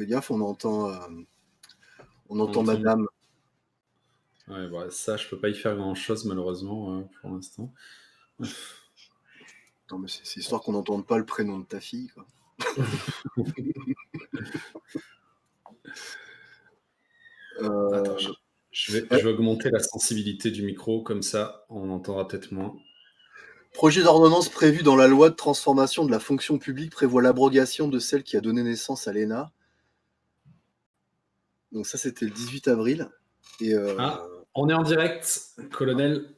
fais gaffe, on entend, euh, on entend madame. Ouais, bah, ça, je peux pas y faire grand-chose, malheureusement, euh, pour l'instant. Non, mais c'est histoire qu'on n'entende pas le prénom de ta fille, quoi. Attends, je, vais, je vais augmenter la sensibilité du micro, comme ça, on entendra peut-être moins. Projet d'ordonnance prévu dans la loi de transformation de la fonction publique prévoit l'abrogation de celle qui a donné naissance à l'ENA. Donc ça, c'était le 18 avril. Euh, ah, on est en direct, colonel.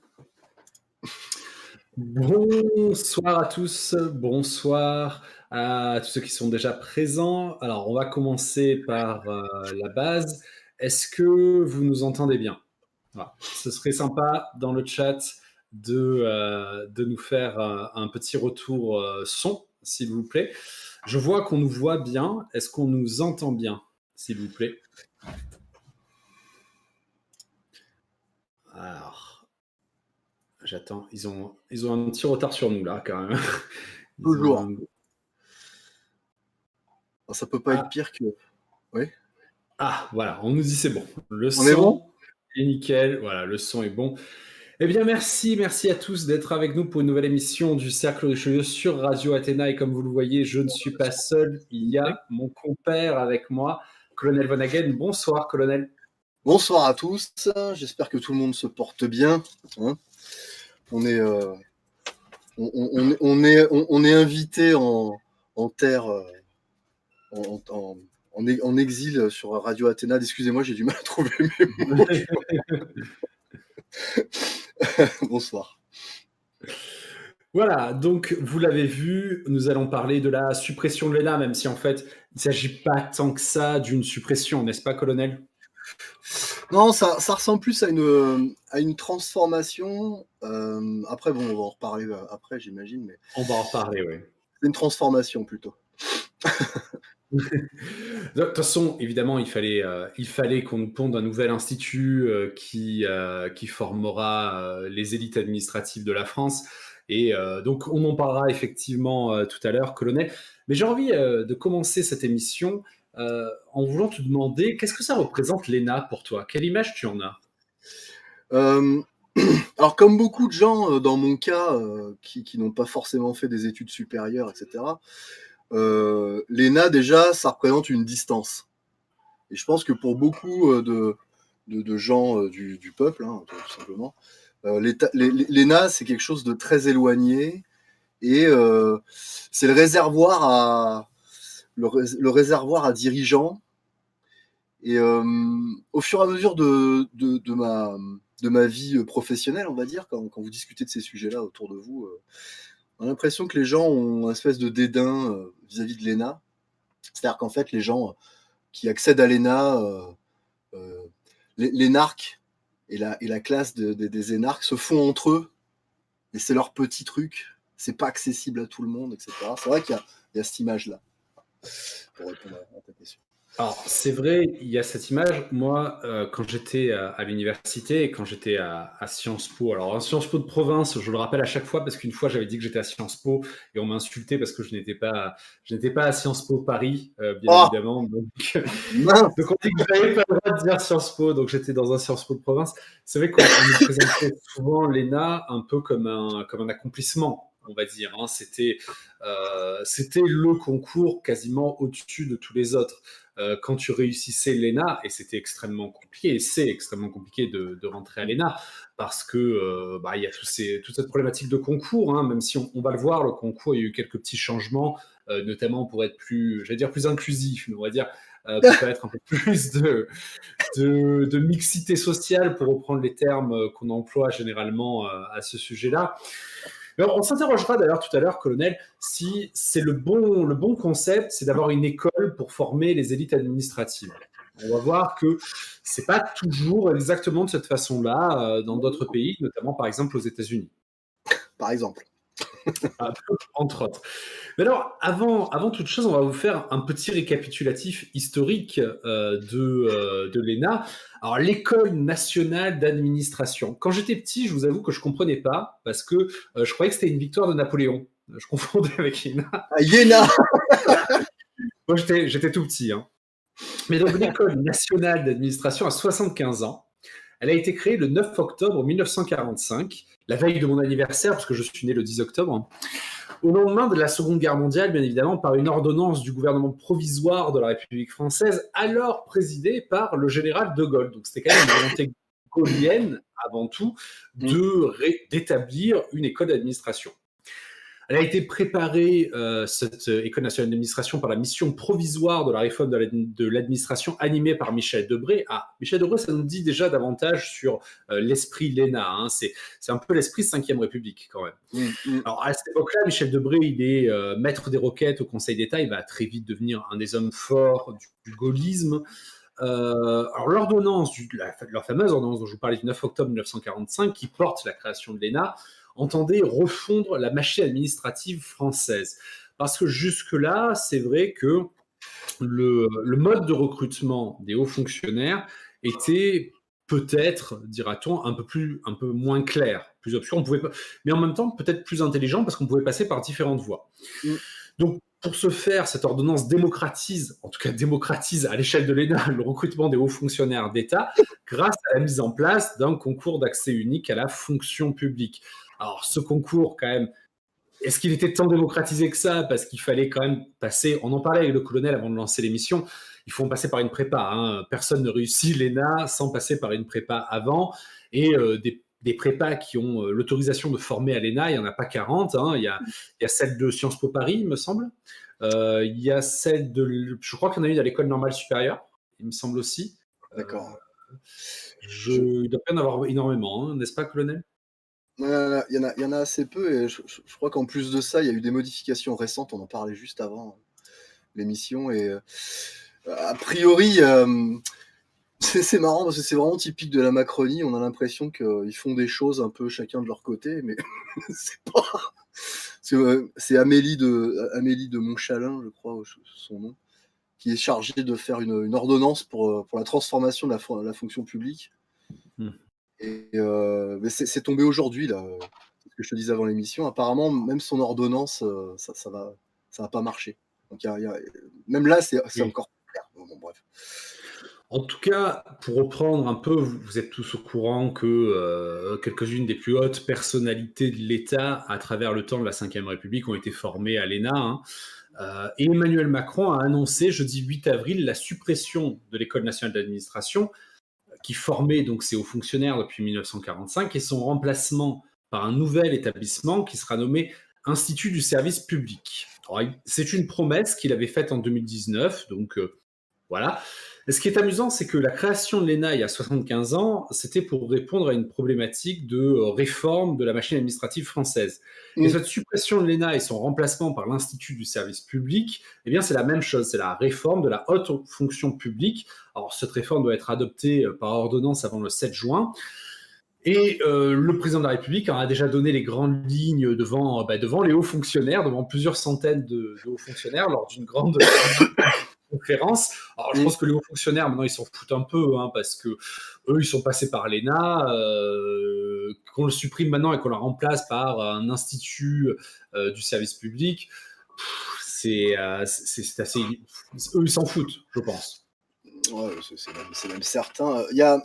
Bonsoir à tous, bonsoir à tous ceux qui sont déjà présents. Alors, on va commencer par euh, la base. Est-ce que vous nous entendez bien? Ce serait sympa dans le chat de, euh, de nous faire un petit retour son, s'il vous plaît. Je vois qu'on nous voit bien. Est-ce qu'on nous entend bien, s'il vous plaît? Alors, j'attends. Ils ont, ils ont un petit retard sur nous, là, quand même. Toujours. Oh, ça peut pas être ah. pire que. Oui. Ah, voilà, on nous dit c'est bon. Le on est bon est nickel. Voilà, le son est bon. Eh bien, merci, merci à tous d'être avec nous pour une nouvelle émission du Cercle de Cheveux sur Radio Athéna. Et comme vous le voyez, je ne suis pas seul. Il y a mon compère avec moi, Colonel Von Hagen. Bonsoir, Colonel. Bonsoir à tous. J'espère que tout le monde se porte bien. Hein. on, est, euh, on, est, on, est invité en, terre, euh, en, en, exil sur Radio Athéna. Excusez-moi, j'ai du mal à trouver mes mots. Bonsoir. Voilà, donc vous l'avez vu, nous allons parler de la suppression de l'ENA, même si en fait il ne s'agit pas tant que ça d'une suppression, n'est-ce pas, colonel? Non, ça, ressemble plus à une, à une transformation. Euh, après, bon, on va en reparler euh, après, j'imagine. Mais... On va en reparler, oui. Une transformation plutôt. de toute façon, évidemment, il fallait, euh, il fallait qu'on nous ponde un nouvel institut euh, qui, qui formera les élites administratives de la France. Et donc, on en parlera effectivement tout à l'heure, colonel. Mais j'ai envie de commencer cette émission en voulant te demander qu'est-ce que ça représente l'ENA pour toi? Quelle image tu en as? Alors, comme beaucoup de gens dans mon cas qui, n'ont pas forcément fait des études supérieures, etc., euh, l'ENA, déjà, ça représente une distance. Et je pense que pour beaucoup euh, de, gens euh, du, du, peuple, hein, tout simplement, l'ENA, c'est quelque chose de très éloigné. Et c'est le réservoir à le, réservoir à dirigeants. Et au fur et à mesure de, de, ma, de ma vie professionnelle, on va dire, quand, quand vous discutez de ces sujets-là autour de vous, on a l'impression que les gens ont un espèce de dédain euh, vis-à-vis de l'ENA. C'est-à-dire qu'en fait, les gens euh, qui accèdent à l'ENA, euh, l'énarque et la, et la classe des énarques se font entre eux, et c'est leur petit truc, c'est pas accessible à tout le monde, etc. C'est vrai qu'il y, a cette image-là, pour répondre à ta question. Alors, c'est vrai, il y a cette image. Moi, euh, quand j'étais à, l'université et quand j'étais à, Sciences Po, alors en Sciences Po de province, je le rappelle à chaque fois parce qu'une fois j'avais dit que j'étais à Sciences Po et on m'a insulté parce que je n'étais pas, je n'étais pas à Sciences Po Paris, euh, bien oh évidemment. Donc, donc, on dit que j'avais pas le droit de dire Sciences Po, donc j'étais dans un Sciences Po de province. C'est vrai qu'on nous présentait souvent l'ENA un peu comme un, comme un accomplissement on va dire. Hein. C'était, euh, c'était le concours quasiment au-dessus de tous les autres. Euh, quand tu réussissais l'ENA, et c'était extrêmement compliqué, et c'est extrêmement compliqué de, rentrer à l'ENA, parce que euh, bah, il y a toute cette problématique de concours, hein, même si on, va le voir, le concours, il y a eu quelques petits changements, euh, notamment pour être plus, j'allais dire plus inclusif, on va dire, pour être un peu plus de, de, de, mixité sociale, pour reprendre les termes qu'on emploie généralement à ce sujet-là on s'interrogera d'ailleurs tout à l'heure, colonel, si c'est le bon, concept, c'est d'avoir une école pour former les élites administratives. On va voir que c'est pas toujours exactement de cette façon-là euh, dans d'autres pays, notamment par exemple aux États-Unis. Par exemple. Entre autres. Mais alors, avant, avant toute chose, on va vous faire un petit récapitulatif historique euh, de, euh, de l'ENA. Alors, l'école nationale d'administration. Quand j'étais petit, je vous avoue que je comprenais pas parce que euh, je croyais que c'était une victoire de Napoléon. Je confondais avec Iéna. Ah, Iéna Moi, j'étais tout petit. Hein. Mais donc l'école nationale d'administration a 75 ans. Elle a été créée le 9 octobre 1945, la veille de mon anniversaire, parce que je suis né le 10 octobre, au lendemain de la Seconde Guerre mondiale, bien évidemment, par une ordonnance du gouvernement provisoire de la République française, alors présidée par le général de Gaulle. Donc c'était quand même une volonté gaullienne, avant tout, d'établir une école d'administration. Elle a été préparée, euh, cette École nationale d'administration, par la mission provisoire de la réforme de l'administration animée par Michel Debré. Ah, Michel Debré, ça nous dit déjà davantage sur euh, l'esprit l'ENA. Hein. C'est un peu l'esprit 5e République, quand même. Mmh, mmh. Alors, à cette époque-là, Michel Debré, il est euh, maître des requêtes au Conseil d'État. Il va très vite devenir un des hommes forts du, gaullisme. alors l'ordonnance, la, leur fameuse ordonnance dont je vous parlais du 9 octobre 1945, qui porte la création de l'ENA, entendait refondre la machine administrative française. Parce que jusque-là, c'est vrai que le, mode de recrutement des hauts fonctionnaires était peut-être, dira-t-on, un peu plus, un peu moins clair, plus obscur. On pouvait, mais en même temps peut-être plus intelligent parce qu'on pouvait passer par différentes voies. Mm. Donc, pour ce faire, cette ordonnance démocratise, en tout cas démocratise à l'échelle de l'ENA, le recrutement des hauts fonctionnaires d'État grâce à la mise en place d'un concours d'accès unique à la fonction publique. Alors, ce concours, quand même, est-ce qu'il était tant démocratisé que ça? Parce qu'il fallait quand même passer, on en parlait avec le colonel avant de lancer l'émission, il faut passer par une prépa. Hein. Personne ne réussit l'ENA sans passer par une prépa avant. Et euh, des, prépas qui ont euh, l'autorisation de former à l'ENA, il n'y en a pas 40. Hein. Il, y a, celle de Sciences Po Paris, il me semble. Euh, il y a celle de. Je crois qu'il y en a une à l'École normale supérieure, il me semble aussi. D'accord. je, il doit y en avoir énormément, hein, n'est-ce pas, colonel? Il y, en a, assez peu et je, crois qu'en plus de ça, il y a eu des modifications récentes. On en parlait juste avant l'émission et euh, a priori, euh, c'est marrant parce que c'est vraiment typique de la Macronie. On a l'impression qu'ils font des choses un peu chacun de leur côté, mais c'est pas. C'est Amélie de Amélie de Montchalin, je crois, son nom, qui est chargée de faire une, ordonnance pour, la transformation de la, la fonction publique. Hmm. Et euh, c'est tombé aujourd'hui, là, ce que je te disais avant l'émission. Apparemment, même son ordonnance, euh, ça, ça, va, ça va pas marcher. Donc, même là, c'est encore clair. bref. En tout cas, pour reprendre un peu, vous êtes tous au courant que euh, quelques-unes des plus hautes personnalités de l'État à travers le temps de la Ve République ont été formées à l'ENA. Hein. et Emmanuel Macron a annoncé jeudi 8 avril la suppression de l'École nationale d'administration qui formait donc ces hauts fonctionnaires depuis 1945 et son remplacement par un nouvel établissement qui sera nommé Institut du service public. C'est une promesse qu'il avait faite en 2019, donc euh, voilà ce qui est amusant, c'est que la création de l'ENA il y a 75 ans, c'était pour répondre à une problématique de euh, réforme de la machine administrative française. Et cette suppression de l'ENA et son remplacement par l'Institut du service public, eh bien, c'est la même chose, c'est la réforme de la haute fonction publique. Alors, cette réforme doit être adoptée euh, par ordonnance avant le 7 juin. Et euh, le président de la République a déjà donné les grandes lignes devant, bah, devant les hauts fonctionnaires, devant plusieurs centaines de, de hauts fonctionnaires, lors d'une grande conférence. Alors, je pense que les hauts fonctionnaires, maintenant, ils s'en foutent un peu, hein, parce que eux, ils sont passés par l'ENA. Euh, qu'on le supprime maintenant et qu'on la remplace par un institut euh, du service public, c'est euh, assez. Eux, ils s'en foutent, je pense. Ouais, c'est même, certain. Il y a,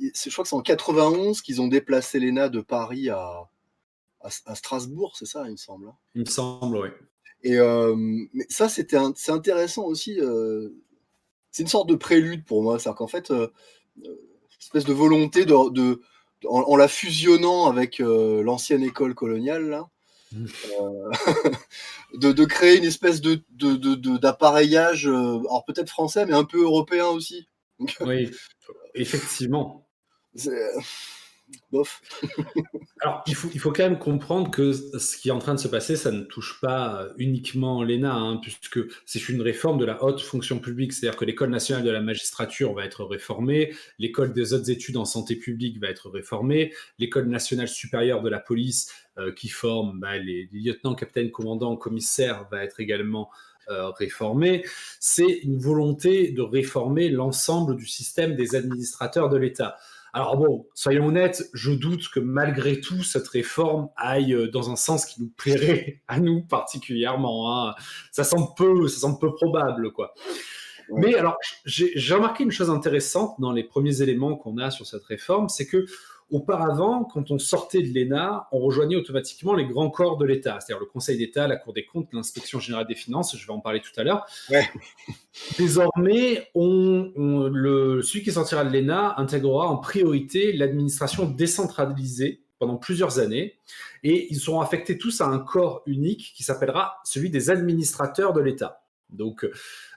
je crois que c'est en 91 qu'ils ont déplacé l'ENA de Paris à, à, Strasbourg, c'est ça, il me semble. Hein? Il me semble, oui. Et euh, mais ça, c'était c'est intéressant aussi. Euh, c'est une sorte de prélude pour moi. C'est-à-dire qu'en fait, euh, espèce de volonté de, de en, la fusionnant avec l'ancienne école coloniale, là, de, de, créer une espèce de, d'appareillage, alors peut-être français, mais un peu européen aussi. oui, effectivement. Alors, il faut, il faut quand même comprendre que ce qui est en train de se passer, ça ne touche pas uniquement l'ENA, hein, puisque c'est une réforme de la haute fonction publique. C'est-à-dire que l'École nationale de la magistrature va être réformée, l'École des hautes études en santé publique va être réformée, l'École nationale supérieure de la police, euh, qui forme bah, les, lieutenants, capitaines, commandants, commissaires, va être également euh, réformée. C'est une volonté de réformer l'ensemble du système des administrateurs de l'État. Alors bon, soyons honnêtes, je doute que malgré tout, cette réforme aille euh, dans un sens qui nous plairait à nous particulièrement. Hein. Ça semble peu, ça semble peu probable, quoi. Mais alors, j'ai remarqué une chose intéressante dans les premiers éléments qu'on a sur cette réforme, c'est que Auparavant, quand on sortait de l'ENA, on rejoignait automatiquement les grands corps de l'État, c'est-à-dire le Conseil d'État, la Cour des comptes, l'Inspection générale des finances, je vais en parler tout à l'heure. Désormais, on, le, celui qui sortira de l'ENA intégrera en priorité l'administration décentralisée pendant plusieurs années, et ils seront affectés tous à un corps unique qui s'appellera celui des administrateurs de l'État. Donc,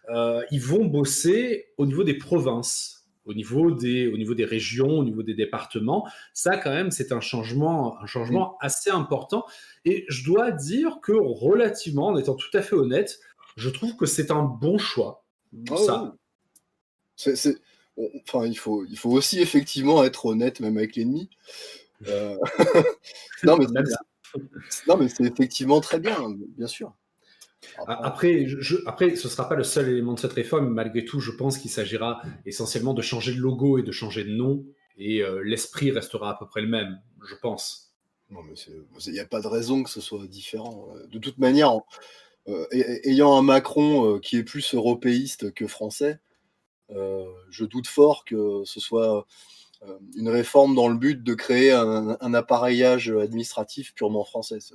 euh, ils vont bosser au niveau des provinces au niveau des, au niveau des régions, au niveau des départements. Ça, quand même, c'est un changement, un changement assez important. Et je dois dire que relativement, en étant tout à fait honnête, je trouve que c'est un bon choix. Ah ça. Enfin, il faut, il faut aussi effectivement être honnête, même avec l'ennemi. Euh, non, mais c'est effectivement très bien, bien sûr. Après, je, après, ce ne sera pas le seul élément de cette réforme. Malgré tout, je pense qu'il s'agira essentiellement de changer de logo et de changer de nom. Et euh, l'esprit restera à peu près le même, je pense. Non, mais il n'y a pas de raison que ce soit différent. De toute manière, euh, ayant un Macron euh, qui est plus européiste que français, je doute fort que ce soit euh, une réforme dans le but de créer un, appareillage administratif purement français. ça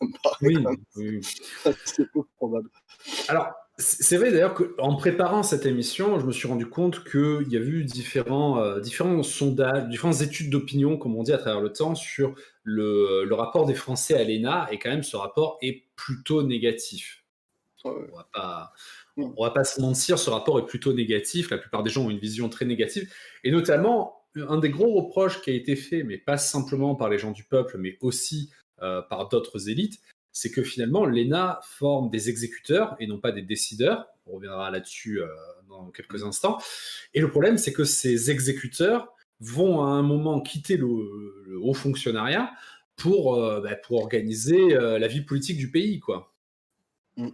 me paraît oui, c'est peu probable. Alors, c'est vrai d'ailleurs qu'en préparant cette émission, je me suis rendu compte qu'il y a eu différents, euh, différents sondages, différentes études d'opinion, comme on dit à travers le temps, sur le, le rapport des Français à l'ENA, et quand même ce rapport est plutôt négatif. On va pas, on va pas se mentir, ce rapport est plutôt négatif. La plupart des gens ont une vision très négative, et notamment un des gros reproches qui a été fait, mais pas simplement par les gens du peuple, mais aussi euh, par d'autres élites, c'est que finalement l'ENA forme des exécuteurs et non pas des décideurs. On reviendra là-dessus euh, dans quelques instants. Et le problème, c'est que ces exécuteurs vont à un moment quitter le, haut fonctionnariat pour, euh, bah, pour organiser la vie politique du pays, quoi. Mmh.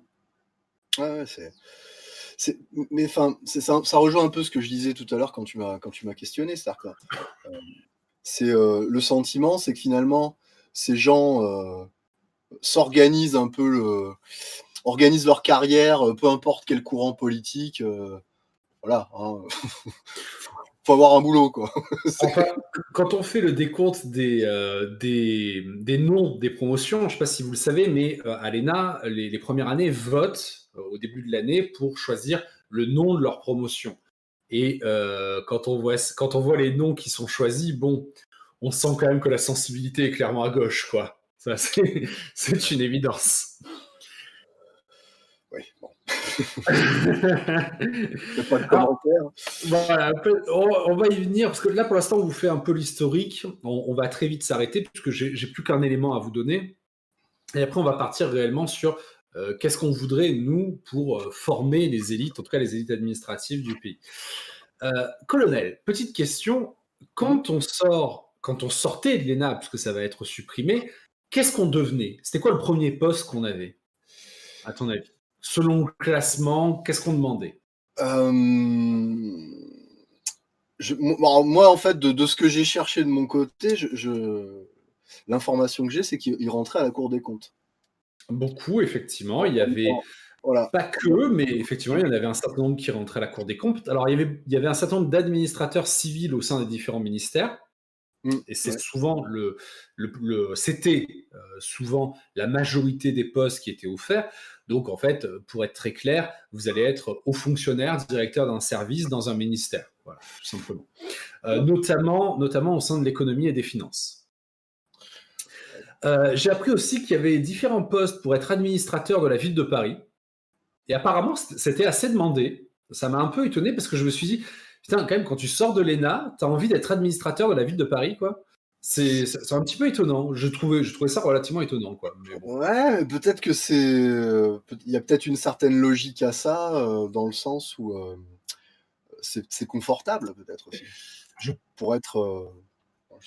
Ouais, c'est mais enfin, ça, rejoint un peu ce que je disais tout à l'heure quand tu m'as quand tu m'as questionné, c'est-à-dire euh, c'est euh, le sentiment, c'est que finalement ces gens euh, s'organisent un peu, organisent leur carrière, peu importe quel courant politique, voilà. Hein, avoir un boulot, quoi. quand on fait le décompte des, des, des, noms des promotions, je ne sais pas si vous le savez, mais à l'ENA, les, les, premières années votent euh, au début de l'année pour choisir le nom de leur promotion. Et euh, quand, on voit, quand on voit les noms qui sont choisis, bon, on sent quand même que la sensibilité est clairement à gauche, quoi. Ça, c'est une évidence. Voilà, on, va y venir, parce que là, pour l'instant, on vous fait un peu l'historique. On, va très vite s'arrêter, puisque j'ai plus qu'un élément à vous donner. Et après, on va partir réellement sur euh, qu'est-ce qu'on voudrait, nous, pour euh, former les élites, en tout cas les élites administratives du pays. Euh, colonel, petite question, quand on quand on sortait de l'ENA, puisque ça va être supprimé, qu'est-ce qu'on devenait? C'était quoi le premier poste qu'on avait, à ton avis? Selon le classement, qu'est-ce qu'on demandait? Moi, en fait, de, ce que j'ai cherché de mon côté, l'information que j'ai, c'est qu'il rentrait à la Cour des comptes. Beaucoup, effectivement. Il y avait voilà. pas que, mais effectivement, il y en avait un certain nombre qui rentraient à la Cour des comptes. Alors, il y avait, il y avait un certain nombre d'administrateurs civils au sein des différents ministères. Mmh, et c'est souvent le, le, c'était euh, souvent la majorité des postes qui étaient offerts. Donc en fait, pour être très clair, vous allez être haut fonctionnaire, directeur d'un service dans un ministère, voilà, tout simplement. Euh, notamment, notamment au sein de l'économie et des finances. Euh, j'ai appris aussi qu'il y avait différents postes pour être administrateur de la ville de Paris. Et apparemment, c'était assez demandé. Ça m'a un peu étonné parce que je me suis dit, putain, quand même, quand tu sors de l'ENA, tu as envie d'être administrateur de la ville de Paris, quoi. C'est un petit peu étonnant. Je trouvais, je trouvais ça relativement étonnant, quoi. Ouais, peut-être que c'est. Il y a peut-être une certaine logique à ça, euh, dans le sens où euh, c'est confortable, peut-être aussi. Je, pour être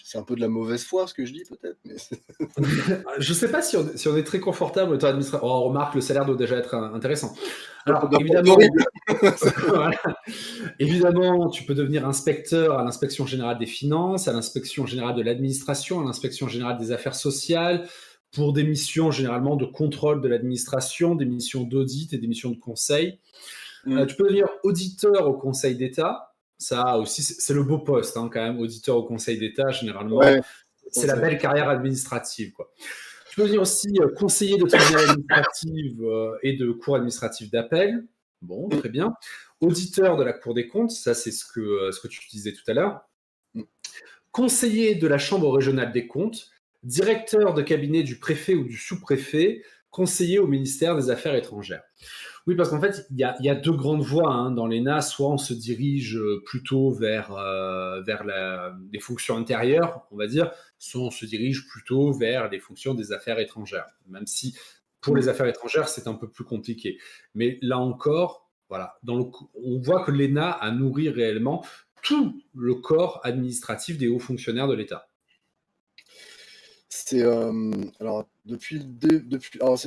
c'est un peu de la mauvaise foi ce que je dis peut-être. Mais je sais pas si on, si on, est très confortable autant administrateur. Oh, on remarque le salaire doit déjà être intéressant. Alors évidemment, évidemment, tu peux devenir inspecteur à l'inspection générale des finances, à l'inspection générale de l'administration, à l'inspection générale des affaires sociales, pour des missions généralement de contrôle de l'administration, des missions d'audit et des missions de conseil. Mm. tu peux devenir auditeur au Conseil d'État. Ça aussi, c'est le beau poste hein, quand même, auditeur au Conseil d'État, généralement. c'est la belle carrière administrative. Quoi. Tu peux devenir aussi conseiller de tribunal administratif et de cour administrative d'appel. Bon, très bien. Auditeur de la Cour des comptes, ça c'est ce que, ce que tu disais tout à l'heure. Conseiller de la Chambre régionale des comptes, directeur de cabinet du préfet ou du sous-préfet, conseiller au ministère des Affaires étrangères. Oui, parce qu'en fait, il y, a, deux grandes voies hein, dans l'ENA. Soit on se dirige plutôt vers, euh, les fonctions intérieures, on va dire, soit on se dirige plutôt vers les fonctions des affaires étrangères. Même si pour les affaires étrangères, c'est un peu plus compliqué. Mais là encore, voilà, on voit que l'ENA a nourri réellement tout le corps administratif des hauts fonctionnaires de l'État. C'est euh, alors depuis le depuis alors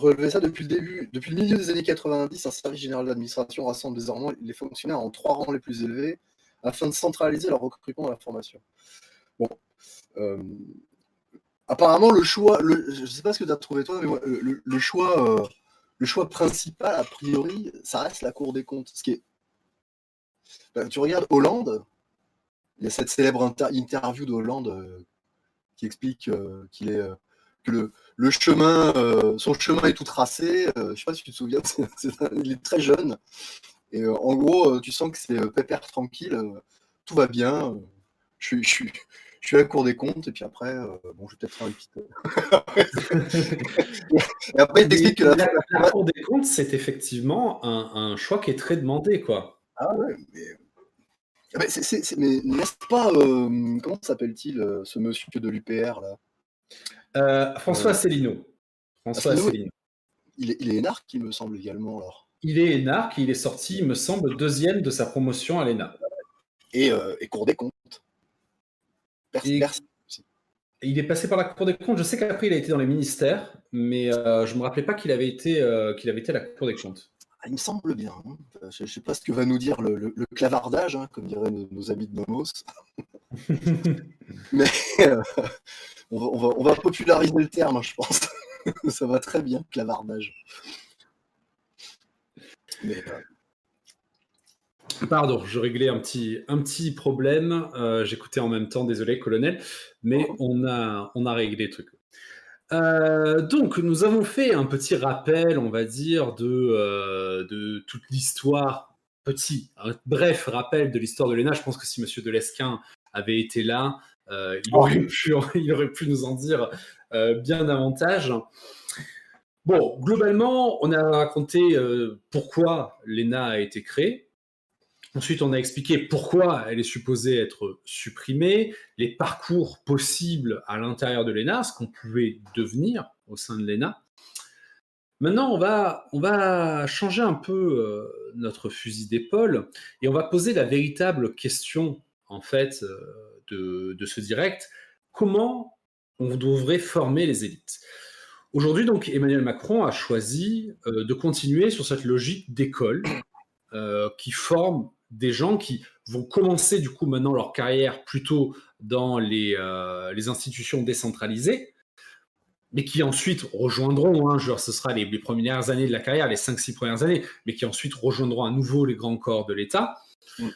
relevé ça depuis le début, depuis le milieu des années 90, un service général d'administration rassemble désormais les fonctionnaires en trois rangs les plus élevés afin de centraliser leur recrutement et leur formation. Bon, euh, apparemment le choix, le, je sais pas ce que tu as trouvé toi, mais le, choix, euh, le choix principal a priori, ça reste la Cour des comptes. Ce qui est, ben, tu regardes Hollande, il y a cette célèbre interview de Hollande qui explique euh, qu'il est euh, que le, chemin, euh, son chemin est tout tracé. je ne sais pas si tu te souviens, il est très jeune. Et en gros, tu sens que c'est pépère tranquille, tout va bien. Je, je, suis, je suis à la Cour des comptes, et puis après, bon, je vais peut-être faire une petite. et après, il t'explique que la, Cour des comptes, c'est effectivement un, un, choix qui est très demandé, quoi. Ah ouais, mais mais n'est-ce pas, euh, comment s'appelle-t-il, euh, ce monsieur de l'UPR là? Euh, François Asselineau. François Asselineau. Il, est, il est énarque, il me semble également alors. Il est énarque, il est sorti, il me semble, deuxième de sa promotion à l'ENA. Et, et Cour des comptes. Il est passé par la Cour des comptes. Je sais qu'après, il a été dans les ministères, mais je ne me rappelais pas qu'il avait, été, qu'il avait été à la Cour des comptes. Ah, il me semble bien. Hein. Je ne sais pas ce que va nous dire le, clavardage, hein, comme diraient nos, amis de Nomos. Mais euh, on, va, populariser le terme, hein, je pense. Ça va très bien, clavardage. Euh, Pardon, je réglais un petit, un petit problème. Euh, j'écoutais en même temps, désolé, colonel, mais oh. on a, on a réglé le truc. Euh, donc, nous avons fait un petit rappel, on va dire, de, euh, de toute l'histoire. Petit, un bref rappel de l'histoire de l'ENA. Je pense que si Monsieur Delesquin avait été là, euh, il, aurait pu, il, aurait pu, nous en dire bien davantage. Bon, globalement, on a raconté pourquoi l'ENA a été créée. Ensuite, on a expliqué pourquoi elle est supposée être supprimée, les parcours possibles à l'intérieur de l'ENA, ce qu'on pouvait devenir au sein de l'ENA. Maintenant, on va, on va changer un peu euh, notre fusil d'épaule et on va poser la véritable question, en fait, euh, de, ce direct. Comment on devrait former les élites? Aujourd'hui, donc, Emmanuel Macron a choisi euh, de continuer sur cette logique d'école qui forme des gens qui vont commencer du coup maintenant leur carrière plutôt dans les, euh, les institutions décentralisées, mais qui ensuite rejoindront, hein, genre, ce sera les, premières années de la carrière, les 5-6 premières années, mais qui ensuite rejoindront à nouveau les grands corps de l'État. Mm.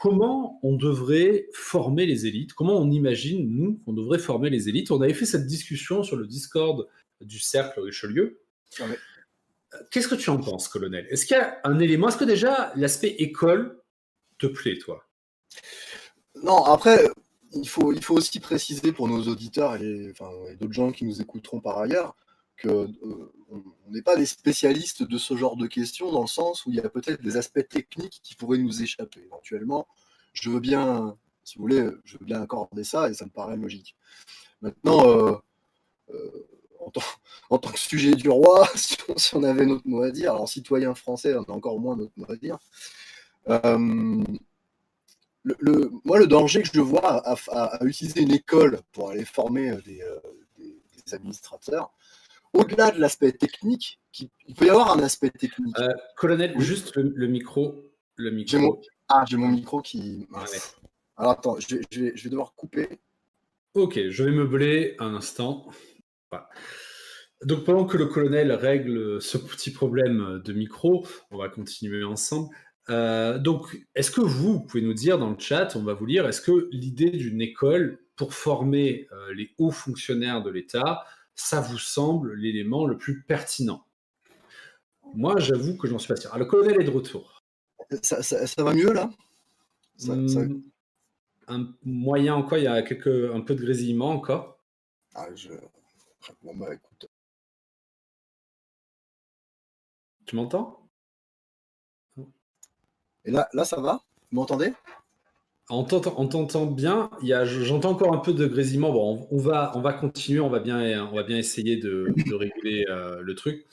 Comment on devrait former les élites? Comment on imagine, nous, qu'on devrait former les élites? On avait fait cette discussion sur le Discord du Cercle Richelieu. Qu'est-ce que tu en penses, colonel? Est-ce qu'il y a un élément Est-ce que déjà l'aspect école te plaît, toi? Non, après, il faut, il faut aussi préciser pour nos auditeurs et, d'autres gens qui nous écouteront par ailleurs que euh, on n'est pas des spécialistes de ce genre de questions dans le sens où il y a peut-être des aspects techniques qui pourraient nous échapper éventuellement. Je veux bien, si vous voulez, je veux bien accorder ça et ça me paraît logique. Maintenant, euh, euh, en, tant, que sujet du roi, si on, avait notre mot à dire, alors citoyen français, on a encore moins notre mot à dire, euh, le, moi, le danger que je vois à, utiliser une école pour aller former euh, euh, des, administrateurs, au-delà de l'aspect technique, il peut y avoir un aspect technique. colonel, juste le, micro. Le micro. ah, j'ai mon micro qui. Alors attends, je vais, devoir couper. Ok, je vais meubler un instant. Donc pendant que le colonel règle ce petit problème de micro, on va continuer ensemble. Euh, donc, est-ce que vous, pouvez nous dire dans le chat, on va vous lire, est-ce que l'idée d'une école pour former euh, les hauts fonctionnaires de l'État, ça vous semble l'élément le plus pertinent? Moi, j'avoue que j'en suis pas sûr. Ah, le colonel est de retour. Ça, va mieux là? Hmm, Un moyen encore, il y a quelques, un peu de grésillement encore. Ah, je... Bon, bah écoute. Tu m'entends? Et là, là, ça va? Vous m'entendez? On t'entend bien. J'entends encore un peu de grésillement. Bon, on, va, on va continuer. On va bien, on va bien essayer de, réguler euh, le truc.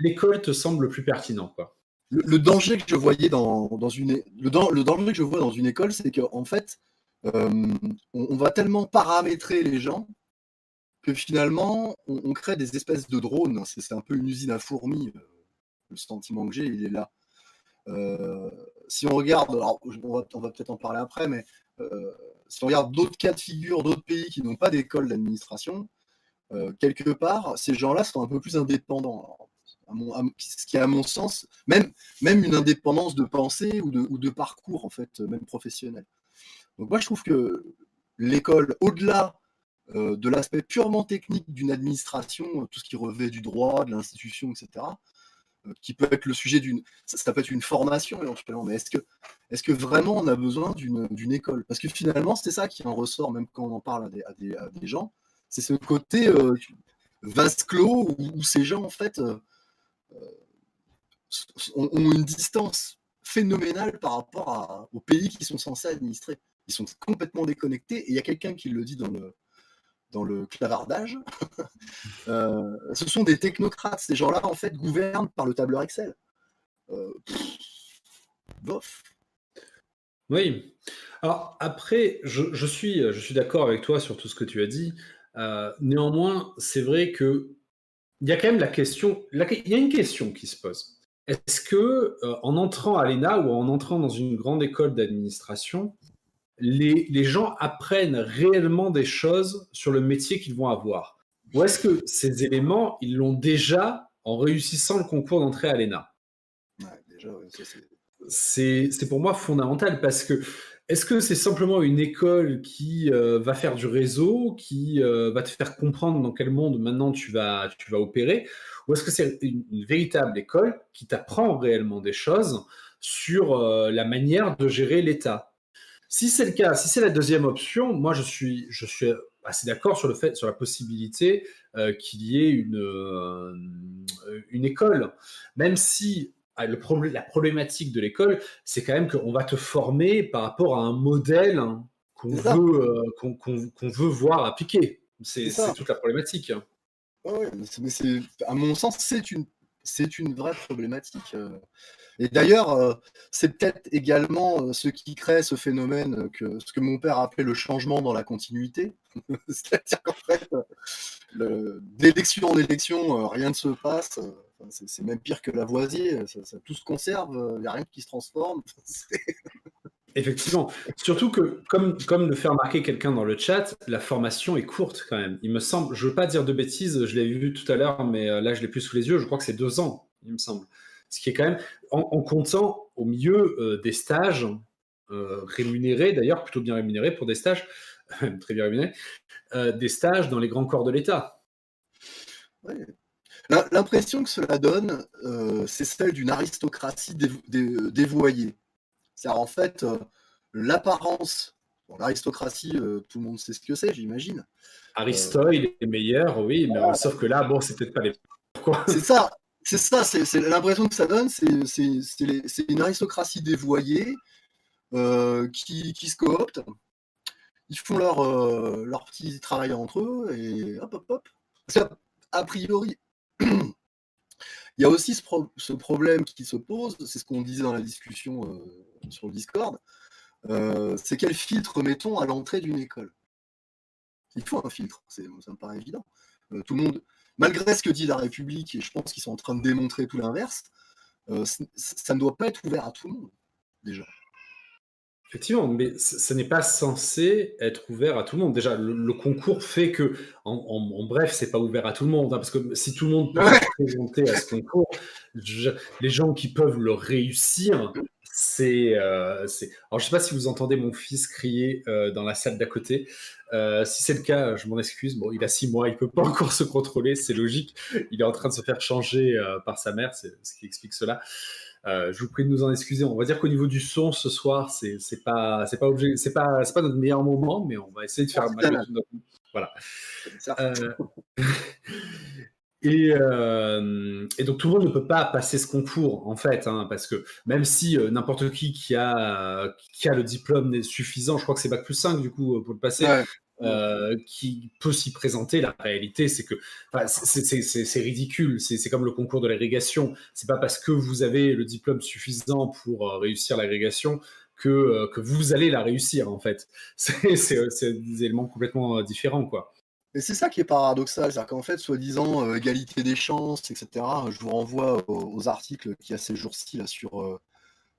l'école te semble le plus pertinent, quoi le, danger que je voyais dans, une le, danger que je vois dans une école, c'est qu'en fait, euh, on, va tellement paramétrer les gens que finalement, on, crée des espèces de drones. C'est un peu une usine à fourmis. Euh, le sentiment que j'ai, il est là. Euh, si on regarde, on va, peut-être en parler après, mais si on regarde d'autres cas de figure, d'autres pays qui n'ont pas d'école d'administration, quelque part, ces gens-là sont un peu plus indépendants. ce qui est à mon sens, même, une indépendance de pensée ou de, ou de parcours, en fait, même professionnel. Donc moi, je trouve que l'école, au-delà euh, de l'aspect purement technique d'une administration, euh, tout ce qui revêt du droit, de l'institution, etc., euh, qui peut être le sujet d'une... Ça, peut être une formation éventuellement, mais est-ce que, est que vraiment on a besoin d'une école? Parce que finalement, c'est ça qui en ressort, même quand on en parle à des, gens, c'est ce côté vase clos où, ces gens, en fait, ont, une distance phénoménale par rapport aux pays qui sont censés administrer ils sont complètement déconnectés. Et il y a quelqu'un qui le dit dans le, dans le clavardage. Euh, ce sont des technocrates. Ces gens-là, en fait, gouvernent par le tableur Excel. Euh, bof. Oui. Alors après, je, suis, je suis d'accord avec toi sur tout ce que tu as dit. Euh, néanmoins, c'est vrai que il y a quand même la question. il y a une question qui se pose. Est-ce que en entrant à l'ENA ou en entrant dans une grande école d'administration, les, gens apprennent réellement des choses sur le métier qu'ils vont avoir. Ou est-ce que ces éléments, ils l'ont déjà en réussissant le concours d'entrée à l'ENA? C'est pour moi fondamental parce que est-ce que c'est simplement une école qui euh, va faire du réseau, qui euh, va te faire comprendre dans quel monde maintenant tu vas, tu vas opérer? Ou est-ce que c'est une, véritable école qui t'apprend réellement des choses sur euh, la manière de gérer l'État? Si c'est le cas, si c'est la deuxième option, moi je suis, je suis assez d'accord sur le fait, sur la possibilité euh, qu'il y ait une, euh, une école, même si ah, le la problématique de l'école, c'est quand même qu'on va te former par rapport à un modèle qu'on veut, euh, qu'on, veut voir appliqué. C'est, toute la problématique. Oui, mais c'est, à mon sens, c'est une, c'est une vraie problématique. Et d'ailleurs, euh, c'est peut-être également euh, ce qui crée ce phénomène que ce que mon père appelait le changement dans la continuité. C'est-à-dire qu'en fait, d'élection en élection, euh, rien ne se passe. C'est même pire que Lavoisier. Ça, tout se conserve. Il n'y a rien qui se transforme. Effectivement. Surtout que, comme, comme le fait remarquer quelqu'un dans le chat, la formation est courte quand même. Il me semble, je ne veux pas dire de bêtises, je l'ai vu tout à l'heure, mais là je l'ai plus sous les yeux, je crois que c'est deux ans, il me semble ce qui est quand même en, comptant au milieu euh, des stages euh, rémunérés, d'ailleurs plutôt bien rémunérés pour des stages, très bien rémunérés, euh, des stages dans les grands corps de l'État. L'impression que cela donne, c'est celle d'une aristocratie dévoyée. C'est-à-dire en fait l'apparence l'aristocratie, tout le monde sait ce que c'est, j'imagine. Aristote, il est meilleur, oui, mais sauf que là, bon, c'est peut-être pas les. C'est ça. C'est ça, c'est l'impression que ça donne, c'est une aristocratie dévoyée euh, qui, se coopte. Ils font leur, euh, leur petit travail entre eux et hop, hop, hop. a priori, y a aussi ce, problème qui se pose, c'est ce qu'on disait dans la discussion euh, sur le Discord, c'est quel filtre mettons à l'entrée d'une école? Il faut un filtre, ça me paraît évident. tout le monde, malgré ce que dit la République, et je pense qu'ils sont en train de démontrer tout l'inverse, euh, ça ne doit pas être ouvert à tout le monde, déjà. Effectivement, mais ce n'est pas censé être ouvert à tout le monde. Déjà, le, concours fait que, en, en, bref, c'est pas ouvert à tout le monde, hein, parce que si tout le monde peut se présenter à ce concours, les gens qui peuvent le réussir, c'est, euh, Alors, je sais pas si vous entendez mon fils crier euh, dans la salle d'à côté. Euh, si c'est le cas, je m'en excuse. Bon, il a six mois, il peut pas encore se contrôler, c'est logique. Il est en train de se faire changer par sa mère, c'est ce qui explique cela. Euh, je vous prie de nous en excuser. On va dire qu'au niveau du son ce soir, c'est pas c'est pas c'est pas c'est pas notre meilleur moment, mais on va essayer de faire Voilà. Euh, et, euh, et, donc tout le monde ne peut pas passer ce concours en fait, hein, parce que même si n'importe qui qui a qui a le diplôme suffisant, je crois que c'est bac plus 5 du coup pour le passer, euh, qui peut s'y présenter. La réalité, c'est que c'est ridicule. C'est comme le concours de l'agrégation. C'est pas parce que vous avez le diplôme suffisant pour euh, réussir l'agrégation que, euh, que vous allez la réussir, en fait. C'est des éléments complètement différents, quoi. Et c'est ça qui est paradoxal, c'est-à-dire qu'en fait, soi-disant égalité des chances, etc., je vous renvoie aux, articles qui, a ces jours-ci, sur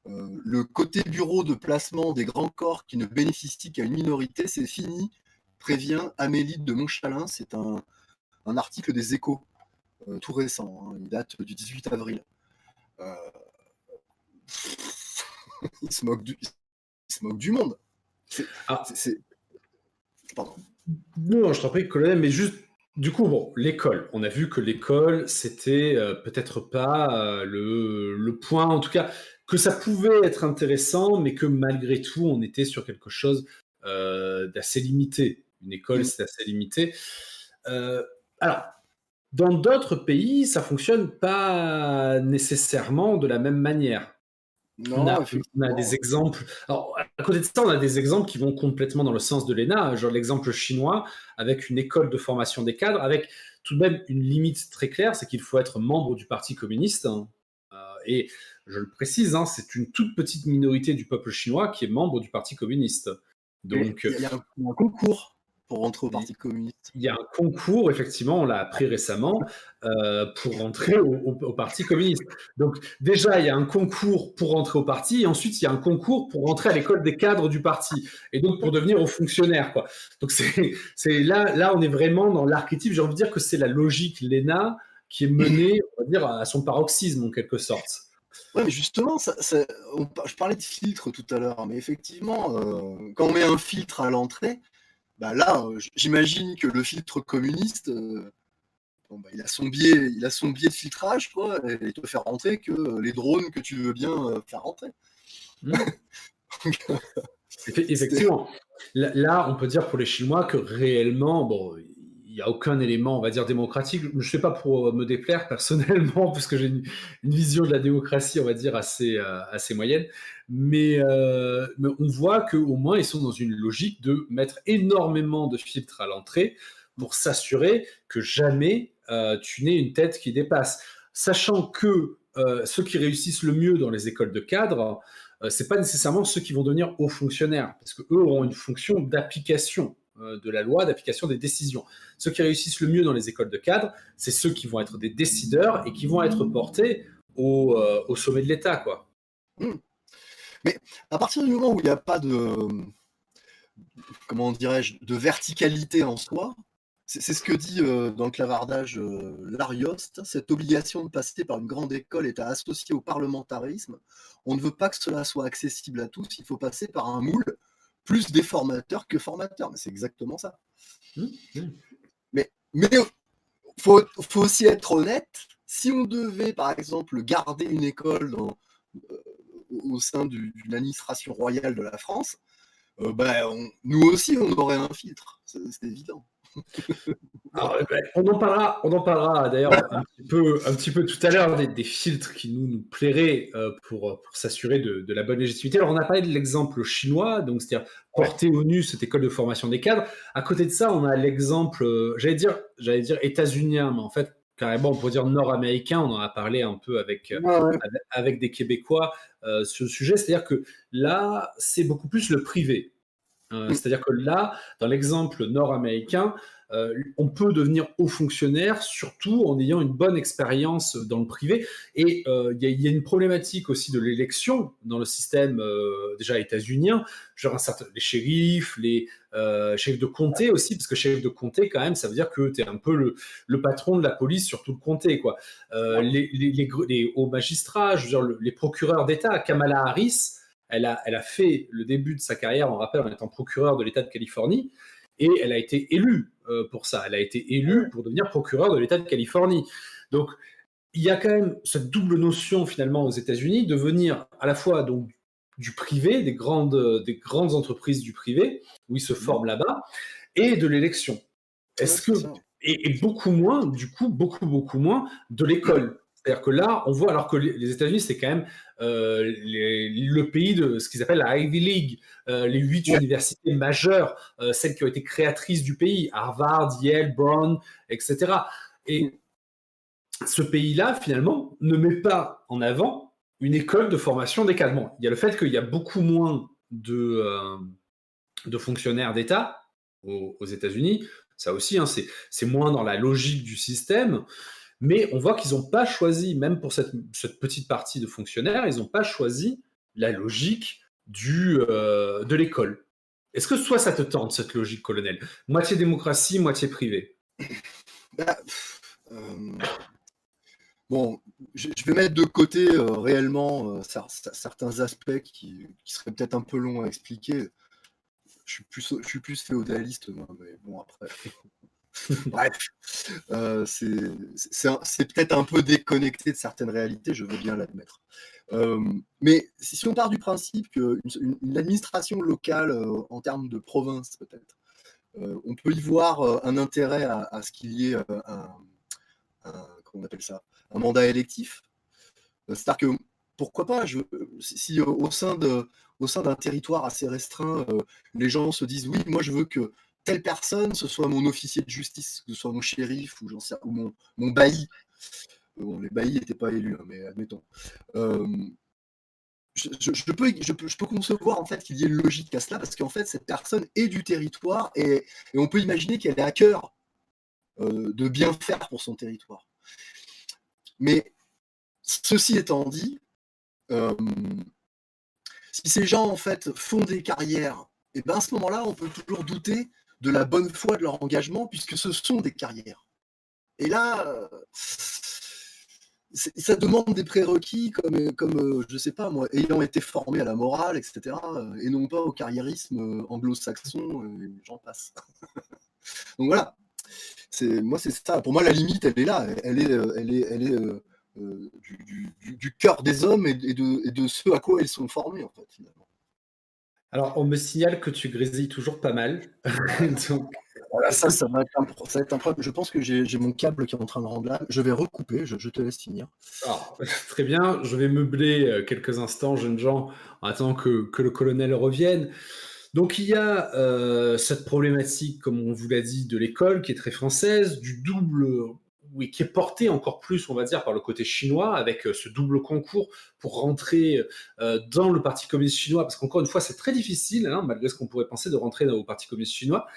le côté bureau de placement des grands corps qui ne bénéficient qu'à une minorité, c'est fini prévient Amélie de Montchalin. C'est un, article des échos, euh, tout récent. Hein. il date du 18 avril. Euh, il, se moque du, se moque du monde. Ah. Pardon. Non, je t'en prie, colonel, mais juste du coup, bon, l'école. On a vu que l'école, c'était euh, peut-être pas le, le, point, en tout cas, que ça pouvait être intéressant, mais que malgré tout, on était sur quelque chose d'assez limité. Une école, c'est assez limité. Euh, alors, dans d'autres pays, ça fonctionne pas nécessairement de la même manière. on, a, des exemples. Alors, à côté de ça, on a des exemples qui vont complètement dans le sens de l'ENA, genre l'exemple chinois, avec une école de formation des cadres, avec tout de même une limite très claire, c'est qu'il faut être membre du Parti communiste. Hein. Euh, et je le précise, hein, c'est une toute petite minorité du peuple chinois qui est membre du Parti communiste. Donc, il y a un concours pour rentrer au Parti communiste Il y a un concours, effectivement, on l'a appris récemment, euh, pour rentrer au, Parti communiste. Donc déjà, il y a un concours pour rentrer au parti, et ensuite il y a un concours pour rentrer à l'école des cadres du parti, et donc pour devenir au fonctionnaire. Quoi. Donc c'est là, là, on est vraiment dans l'archétype. J'ai envie de dire que c'est la logique l'ENA qui est menée, on va dire, à son paroxysme en quelque sorte. Oui, mais justement, ça, je parlais de filtre tout à l'heure, mais effectivement, euh, quand on met un filtre à l'entrée, bah là, euh, j'imagine que le filtre communiste, euh, bah, il, a son biais, il a son biais de filtrage, quoi, et il te fait rentrer que les drones que tu veux bien euh, faire rentrer. Mmh. Effectivement. Là, on peut dire pour les Chinois que réellement, bon, il n'y a aucun élément, on va dire, démocratique. Je ne sais pas pour me déplaire personnellement, parce que j'ai une, vision de la démocratie, on va dire, assez, euh, moyenne. Mais, euh, mais on voit qu'au moins, ils sont dans une logique de mettre énormément de filtres à l'entrée pour s'assurer que jamais euh, tu n'aies une tête qui dépasse. Sachant que ceux qui réussissent le mieux dans les écoles de cadre, ce n'est pas nécessairement ceux qui vont devenir hauts fonctionnaires, parce qu'eux auront une fonction d'application euh, de la loi, d'application des décisions. Ceux qui réussissent le mieux dans les écoles de cadre, c'est ceux qui vont être des décideurs et qui vont être portés au, euh, sommet de l'État, quoi. Hmm. Mais à partir du moment où il n'y a pas de, comment dirais-je, de verticalité en soi, c'est ce que dit euh, dans le clavardage Larioste, cette obligation de passer par une grande école est associée au parlementarisme. On ne veut pas que cela soit accessible à tous, il faut passer par un moule plus des formateurs que formateurs. Mais c'est exactement ça. Mmh, mmh. Mais mais faut, faut aussi être honnête. Si on devait, par exemple, garder une école euh, au sein d'une administration royale de la France, euh, ben, nous aussi, on aurait un filtre. C'est évident. Ben, on en parlera, on en parlera d'ailleurs un, petit peu, un petit peu tout à l'heure des, filtres qui nous, nous plairaient euh, pour, pour s'assurer de, la bonne légitimité. Alors on a parlé de l'exemple chinois, donc c'est-à-dire porter au nu cette école de formation des cadres. À côté de ça, on a l'exemple, euh, j'allais dire, j'allais dire états-unien, mais en fait carrément on pourrait dire nord-américain. On en a parlé un peu avec euh, avec, des Québécois sur le sujet, c'est-à-dire que là c'est beaucoup plus le privé. C'est-à-dire que là, dans l'exemple nord-américain, euh, on peut devenir haut fonctionnaire, surtout en ayant une bonne expérience dans le privé. Et euh, il y, a une problématique aussi de l'élection dans le système déjà états-unien, genre un certain, les shérifs, les chefs de comté aussi, parce que chef de comté, quand même, ça veut dire que tu es un peu le, patron de la police sur tout le comté. Quoi. Les, les, hauts magistrats, je veux dire, les procureurs d'État, Kamala Harris, elle a, fait le début de sa carrière, on rappelle, en étant procureur de l'État de Californie, et elle a été élue euh, pour ça. Elle a été élue pour devenir procureur de l'État de Californie. Donc, il y a quand même cette double notion finalement aux États-Unis de venir à la fois donc du privé, des grandes, des grandes entreprises du privé, où ils se forment là-bas, et de l'élection. Est-ce que et, beaucoup moins, du coup, beaucoup beaucoup moins de l'école? C'est-à-dire que là, on voit, alors que les États-Unis, c'est quand même euh, le pays de ce qu'ils appellent la Ivy League, euh, les huit universités majeures, euh, celles qui ont été créatrices du pays, Harvard, Yale, Brown, etc. Et ce pays-là, finalement, ne met pas en avant une école de formation des Il y a le fait qu'il y a beaucoup moins de, de fonctionnaires d'État aux, États-Unis. Ça aussi, hein, c'est moins dans la logique du système. Mais on voit qu'ils n'ont pas choisi, même pour cette, petite partie de fonctionnaires, ils n'ont pas choisi la logique du, euh, de l'école. Est-ce que soit ça te tente, cette logique, colonel? Moitié démocratie, moitié privé bah, euh, Bon, je, vais mettre de côté euh, réellement certains aspects qui, seraient peut-être un peu longs à expliquer. Je suis plus, je suis plus féodaliste, mais bon, après. Bref, euh, c'est peut-être un peu déconnecté de certaines réalités, je veux bien l'admettre. Euh, mais si, on part du principe qu'une une, administration locale, euh, en termes de province peut-être, on peut y voir un intérêt à, ce qu'il y ait un, on appelle ça, un mandat électif. C'est-à-dire que pourquoi pas, si au sein d'un territoire assez restreint, les gens se disent oui, moi je veux que telle personne, ce soit mon officier de justice, que ce soit mon shérif ou, mon, bailli. Bon, les baillis n'étaient pas élus, hein, mais admettons. Euh, je, peux, concevoir en fait qu'il y ait une logique à cela parce qu'en fait cette personne est du territoire et, on peut imaginer qu'elle est à cœur euh, de bien faire pour son territoire. Mais ceci étant dit, euh, si ces gens en fait font des carrières, et eh ben à ce moment-là on peut toujours douter de la bonne foi de leur engagement, puisque ce sont des carrières. Et là, euh, ça demande des prérequis comme, comme euh, je sais pas moi, ayant été formé à la morale, etc., euh, et non pas au carriérisme anglo-saxon, j'en passe. Donc voilà, c'est moi c'est ça. Pour moi, la limite, elle est là, elle est, du, cœur des hommes et, de, et de ce à quoi ils sont formés en fait finalement. Alors, on me signale que tu grésilles toujours pas mal. voilà, ça, ça va, être un, problème. Je pense que j'ai mon câble qui est en train de rendre là. Je vais recouper, je, te laisse finir. très bien, je vais meubler euh, quelques instants, jeunes gens, en attendant que, le colonel revienne. Donc il y a euh, cette problématique, comme on vous l'a dit, de l'école qui est très française, du double qui est porté encore plus, on va dire, par le côté chinois, avec euh, ce double concours pour rentrer euh, dans le Parti communiste chinois, parce qu'encore une fois, c'est très difficile, hein, malgré ce qu'on pourrait penser, de rentrer dans le Parti communiste chinois.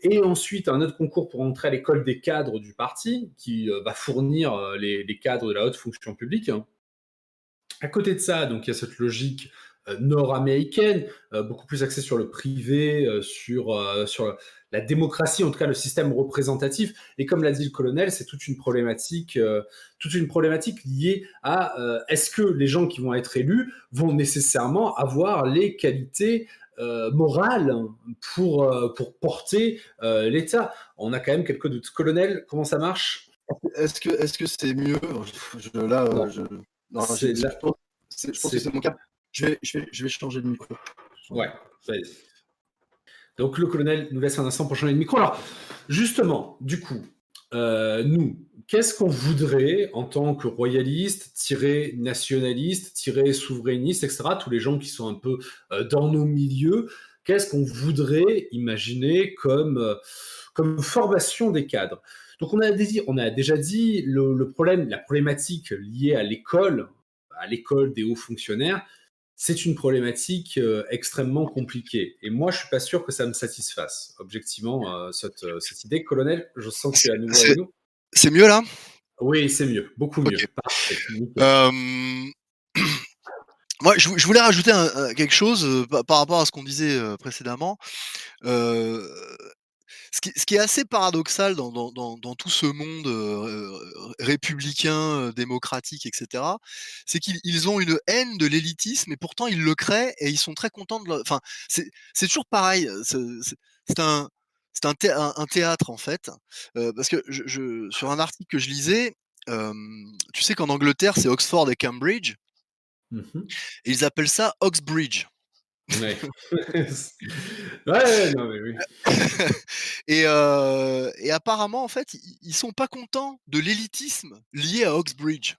Et ensuite, un autre concours pour entrer à l'école des cadres du parti, qui euh, va fournir les, les, cadres de la haute fonction publique. À côté de ça, donc il y a cette logique nord-américaine, beaucoup plus axée sur le privé, sur, sur la démocratie, en tout cas le système représentatif. Et comme l'a dit le colonel, c'est toute une problématique, euh, toute une problématique liée à euh, est-ce que les gens qui vont être élus vont nécessairement avoir les qualités euh, morales pour, pour porter l'État? On a quand même quelques doutes. Colonel, comment ça marche? Est-ce que est-ce que c'est mieux? Je, Là, je, pense, que c'est mon cas. Je vais, je vais, je vais changer de micro. Ouais, vas-y. Donc le colonel nous laisse un instant pour changer de micro. Alors, justement, du coup, euh, nous, qu'est-ce qu'on voudrait en tant que royaliste, tiré nationaliste, tiré souverainiste, etc., tous les gens qui sont un peu euh, dans nos milieux, qu'est-ce qu'on voudrait imaginer comme, euh, formation des cadres? Donc on a, déjà dit le problème, la problématique liée à l'école, à l'école des hauts fonctionnaires, c'est une problématique extrêmement compliquée. Et moi, je suis pas sûr que ça me satisfasse, objectivement, cette, cette, idée. Colonel, je sens que tu es à nouveau avec nous. C'est mieux là? Oui, c'est mieux, beaucoup mieux. Moi, je, voulais rajouter quelque chose par rapport à ce qu'on disait précédemment. Ce qui, est assez paradoxal dans, tout ce monde républicain, démocratique, etc., c'est qu'ils ont une haine de l'élitisme et pourtant ils le créent et ils sont très contents de. Enfin, c'est toujours pareil. C'est un, un, un, théâtre en fait, parce que je, sur un article que je lisais, tu sais qu'en Angleterre c'est Oxford et Cambridge. Mmh et ils appellent ça Oxbridge. Ouais. ouais, non, mais oui. et, euh, et, apparemment, en fait, ils, sont pas contents de l'élitisme lié à Oxbridge.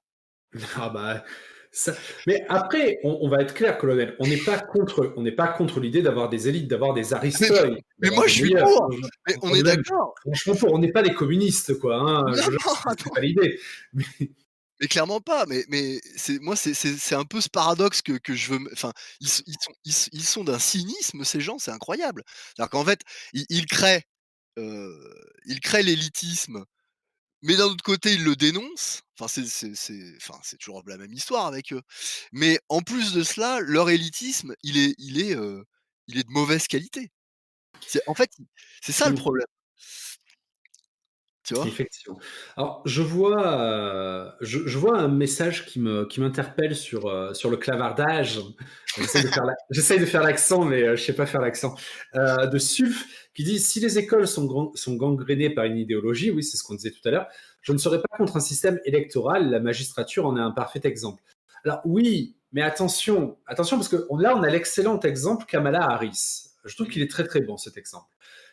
Ah bah. Ça... Mais après, on, va être clair, colonel, on n'est pas contre, on n'est pas contre l'idée d'avoir des élites, d'avoir des aristoïdes. Mais, moi, je suis pour. Mais on est d'accord. Franchement, pour, on n'est pas des communistes, quoi. Hein. Non, je, pas l'idée. Mais... Mais clairement pas. Mais, mais c'est moi, c'est un peu ce paradoxe que, que je veux. Enfin, ils, ils, sont, ils, sont d'un cynisme ces gens, c'est incroyable. Alors qu'en fait, ils, créent, euh, ils créent l'élitisme, mais d'un autre côté, ils le dénoncent. Enfin, c'est enfin, c'est toujours la même histoire avec eux. Mais en plus de cela, leur élitisme, il est, il est, euh, il est de mauvaise qualité. En fait, c'est ça le Alors, je vois, euh, je, vois un message qui me qui m'interpelle sur euh, sur le clavardage. J'essaie de faire l'accent, mais euh, je sais pas faire l'accent. de Sulf qui dit si les écoles sont sont gangrénées par une idéologie, oui, c'est ce qu'on disait tout à l'heure. Je ne serais pas contre un système électoral. La magistrature en est un parfait exemple. Alors oui, mais attention, attention parce que là on a l'excellent exemple Kamala Harris. Je trouve qu'il est très très bon cet exemple.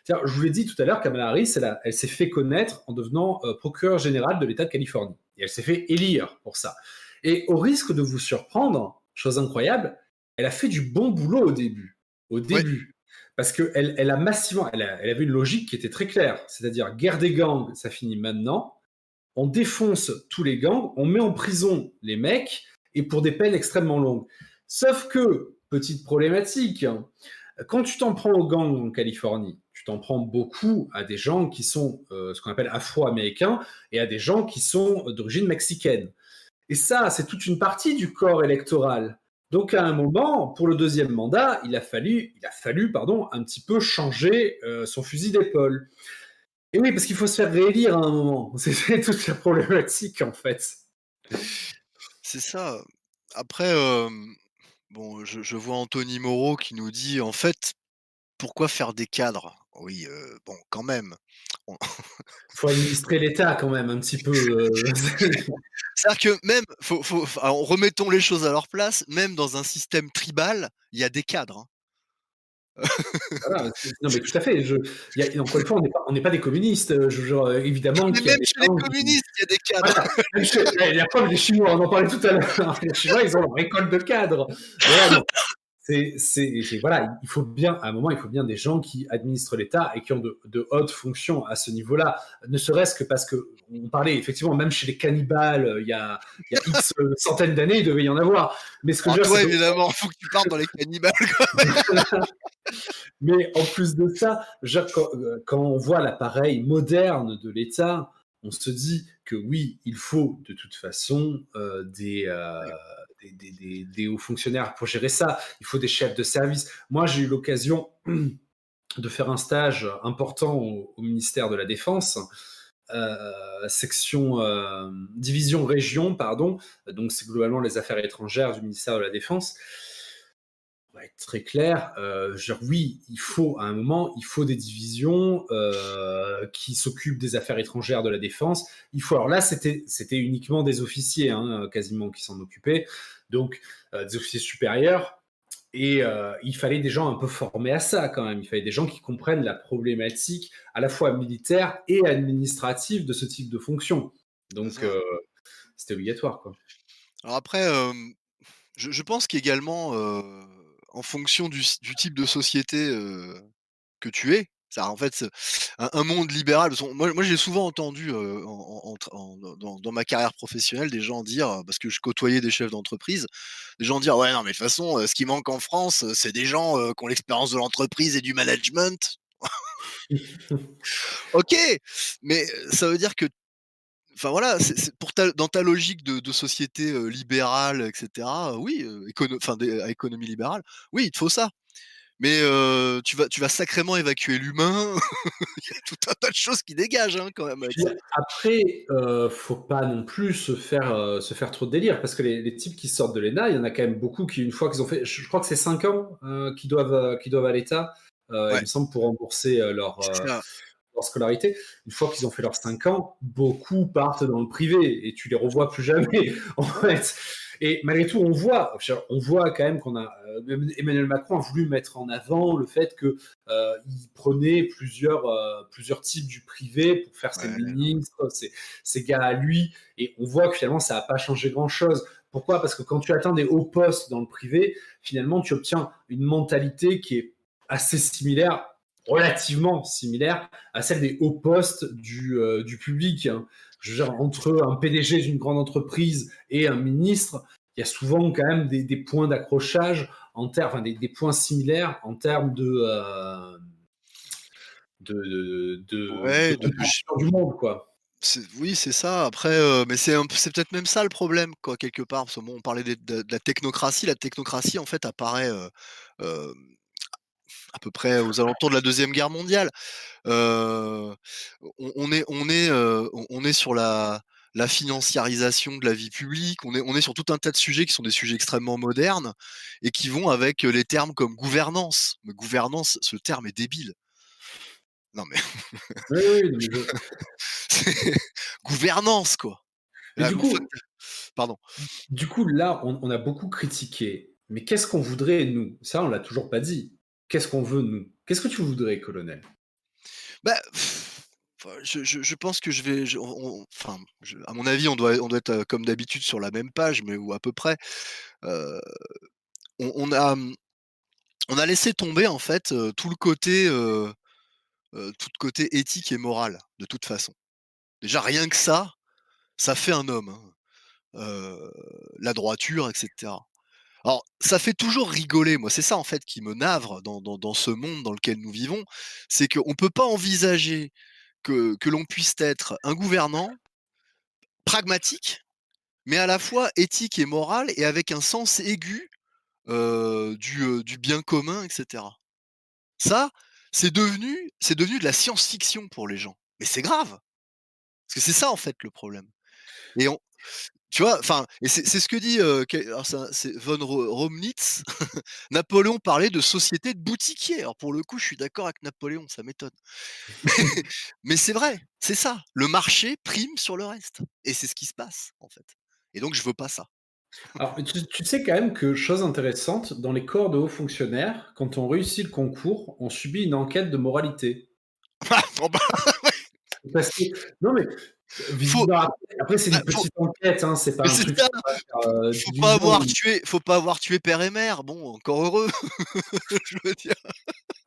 Je vous l'ai dit tout à l'heure, Kamala Harris, elle, s'est fait connaître en devenant euh, procureur général de l'État de Californie. Et elle s'est fait élire pour ça. Et au risque de vous surprendre, chose incroyable, elle a fait du bon boulot au début. Au début. Parce qu'elle elle a massivement, elle, avait une logique qui était très claire. C'est-à-dire, guerre des gangs, ça finit maintenant. On défonce tous les gangs, on met en prison les mecs, et pour des peines extrêmement longues. Sauf que, petite problématique, quand tu t'en prends aux gangs en Californie, tu t'en prends beaucoup à des gens qui sont euh, ce qu'on appelle afro-américains et à des gens qui sont d'origine mexicaine. Et ça, c'est toute une partie du corps électoral. Donc à un moment, pour le deuxième mandat, il a fallu, il a fallu pardon, un petit peu changer euh, son fusil d'épaule. Et oui, parce qu'il faut se faire réélire à un moment. C'est toute la problématique en fait. C'est ça. Après, euh, Bon, je, vois Anthony Moreau qui nous dit en fait, pourquoi faire des cadres? Oui, bon, quand même. Il faut administrer l'État quand même un petit peu. C'est-à-dire que même, faut, remettons les choses à leur place, même dans un système tribal, il y a des cadres. Hein non, mais tout à fait. Je, y a, encore une fois, on n'est pas, des communistes. Je, genre, évidemment. Mais même chez les communistes, il y a des cadres. il y a pas des Chinois, on en parlait tout à l'heure. Les Chinois, ils ont leur école de cadres. Voilà, c'est, voilà, il faut bien, à un moment, il faut bien des gens qui administrent l'État et qui ont de, hautes fonctions à ce niveau-là, ne serait-ce que parce que on parlait effectivement, même chez les cannibales, il y a, il y a X centaines d'années, il devait y en avoir. Mais ce que je veux toi, évidemment, il faut que tu partes dans les cannibales. Mais en plus de ça, euh, quand on voit l'appareil moderne de l'État, on se dit que oui, il faut de toute façon euh, des, euh, des, hauts fonctionnaires pour gérer ça. Il faut des chefs de service. Moi, j'ai eu l'occasion de faire un stage important au, ministère de la Défense. Euh, section euh, division région pardon donc c'est globalement les affaires étrangères du ministère de la défense va être très clair euh, genre, oui il faut à un moment il faut des divisions qui s'occupent des affaires étrangères de la défense il faut alors là c'était c'était uniquement des officiers hein, quasiment qui s'en occupaient donc euh, des officiers supérieurs. Et euh, il fallait des gens un peu formés à ça quand même. Il fallait des gens qui comprennent la problématique à la fois militaire et administrative de ce type de fonction. Donc euh, c'était obligatoire. Quoi. Alors après, je, pense qu'également, en fonction du, type de société que tu es, Ça, en fait, un, monde libéral. Moi, moi j'ai souvent entendu dans, ma carrière professionnelle des gens dire, parce que je côtoyais des chefs d'entreprise, des gens dire ouais non mais de toute façon, ce qui manque en France, c'est des gens qui ont l'expérience de l'entreprise et du management. ok, mais ça veut dire que enfin voilà, pour dans ta logique de, société libérale, etc. oui, à économie libérale, oui, il te faut ça. Mais tu vas, tu vas sacrément évacuer l'humain. il y a tout un tas de choses qui dégagent hein, quand même. Après, euh, faut pas non plus se faire, se faire trop de délire parce que les, types qui sortent de l'ENA, il y en a quand même beaucoup qui, une fois qu'ils ont fait, je, crois que c'est 5 ans qui doivent, qui doivent à l'État, il me semble, pour rembourser leur scolarité, une fois qu'ils ont fait leurs 5 ans, beaucoup partent dans le privé et tu les revois plus jamais, en fait. Et malgré tout, on voit, on voit quand même qu'on a, euh, Emmanuel Macron a voulu mettre en avant le fait qu'il euh, prenait plusieurs, euh, plusieurs types du privé pour faire ses ministres, ses, ses, gars à lui, et on voit que finalement ça n'a pas changé grand-chose. Pourquoi? Parce que quand tu atteins des hauts postes dans le privé, finalement tu obtiens une mentalité qui est assez similaire relativement similaire à celle des hauts postes du, euh, du public. Hein. Je veux dire, entre un PDG d'une grande entreprise et un ministre, il y a souvent quand même des, des points d'accrochage en termes, enfin, des, des, points similaires en termes de, euh, de, de, de, de, du monde, quoi. Oui, c'est ça. Après, euh, mais c'est c'est peut-être même ça le problème, quoi, quelque part. Parce que, bon, on parlait de, de, la technocratie. La technocratie, en fait, apparaît euh, à peu près aux alentours de la deuxième guerre mondiale. on, est, on est, on est sur la, la financiarisation de la vie publique. On est, on est sur tout un tas de sujets qui sont des sujets extrêmement modernes et qui vont avec les termes comme gouvernance. Mais gouvernance, ce terme est débile. Non mais. oui, gouvernance quoi. du coup, pardon. Du coup, là, on, on a beaucoup critiqué. Mais qu'est-ce qu'on voudrait, nous? Ça, on l'a toujours pas dit qu'est-ce qu'on veut, nous? Qu'est-ce que tu voudrais, colonel? Bah, je, pense que je vais. enfin, à mon avis, on doit, on doit être comme d'habitude sur la même page, mais ou à peu près. on, a, on a laissé tomber en fait tout le côté, tout côté éthique et moral, de toute façon. Déjà, rien que ça, ça fait un homme. Hein. la droiture, etc. Alors, ça fait toujours rigoler, moi, c'est ça en fait qui me navre dans, ce monde dans lequel nous vivons, c'est qu'on ne peut pas envisager que, l'on puisse être un gouvernant pragmatique, mais à la fois éthique et moral, et avec un sens aigu du, du, bien commun, etc. Ça, c'est devenu, de la science-fiction pour les gens. Mais c'est grave. Parce que c'est ça, en fait, le problème. Tu vois, enfin, et c'est ce que dit c'est von Romnitz. Napoléon parlait de société de boutiquier. Alors pour le coup, je suis d'accord avec Napoléon, ça m'étonne. Mais c'est vrai, c'est ça. Le marché prime sur le reste, et c'est ce qui se passe en fait. Et donc je veux pas ça. Alors, tu, sais quand même que, chose intéressante, dans les corps de hauts fonctionnaires, quand on réussit le concours, on subit une enquête de moralité. Ah, bah, Parce que, non mais après, c'est une petite enquête, hein, c'est pas un truc. Euh, faut pas avoir tué, faut pas avoir tué père et mère. Bon, encore heureux. je veux dire.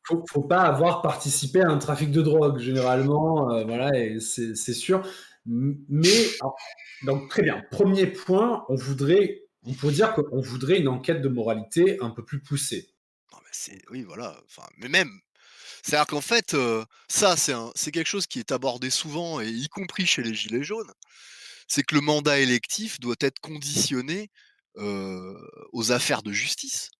Faut, faut pas avoir participé à un trafic de drogue, généralement. Euh, voilà, et c'est sûr. Mais donc très bien. Premier point, on voudrait, on pourrait dire qu'on voudrait une enquête de moralité un peu plus poussée. Non, mais oui, voilà. Enfin, mais même c'est-à-dire qu'en fait, ça, c'est quelque chose qui est abordé souvent, et y compris chez les Gilets jaunes, c'est que le mandat électif doit être conditionné aux affaires de justice.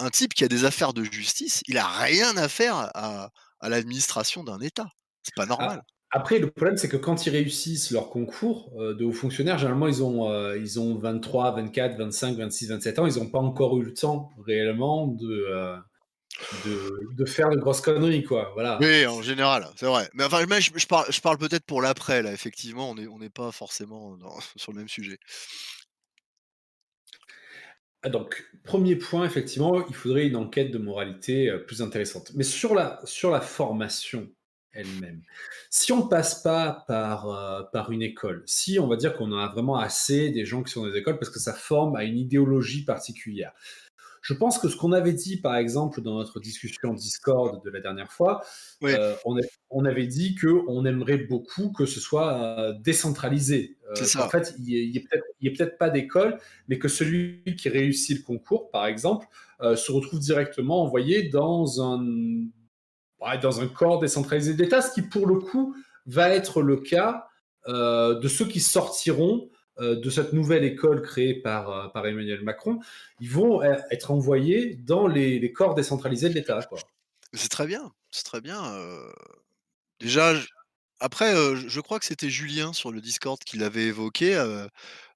Un type qui a des affaires de justice, il a rien à faire à, l'administration d'un État. C'est pas normal. Après, le problème, c'est que quand ils réussissent leur concours de hauts fonctionnaires, généralement, ils ont, ils ont 23, 24, 25, 26, 27 ans. Ils n'ont pas encore eu le temps réellement de, de, faire de grosses conneries, quoi. Voilà. Oui, en général, c'est vrai. Mais enfin, je, parle, je parle peut-être pour l'après, là, effectivement, on n'est on pas forcément sur le même sujet. Ah, donc, premier point, effectivement, il faudrait une enquête de moralité euh, plus intéressante. Mais sur la, sur la formation elle-même, si on ne passe pas par, euh, par une école, si on va dire qu'on a vraiment assez des gens qui sont dans des écoles parce que ça forme à une idéologie particulière, Je pense que ce qu'on avait dit, par exemple, dans notre discussion Discord de la dernière fois, euh, on, avait dit qu'on aimerait beaucoup que ce soit euh, décentralisé. En fait, il n'y a, peut-être pas d'école, mais que celui qui réussit le concours, par exemple, se retrouve directement envoyé dans un, dans un corps décentralisé d'État, ce qui, pour le coup, va être le cas de ceux qui sortiront euh, de cette nouvelle école créée par, euh, par Emmanuel Macron, ils vont euh, être envoyés dans les, corps décentralisés de l'État. C'est très bien, c'est très bien. Déjà, après, je crois que c'était Julien sur le Discord qui l'avait évoqué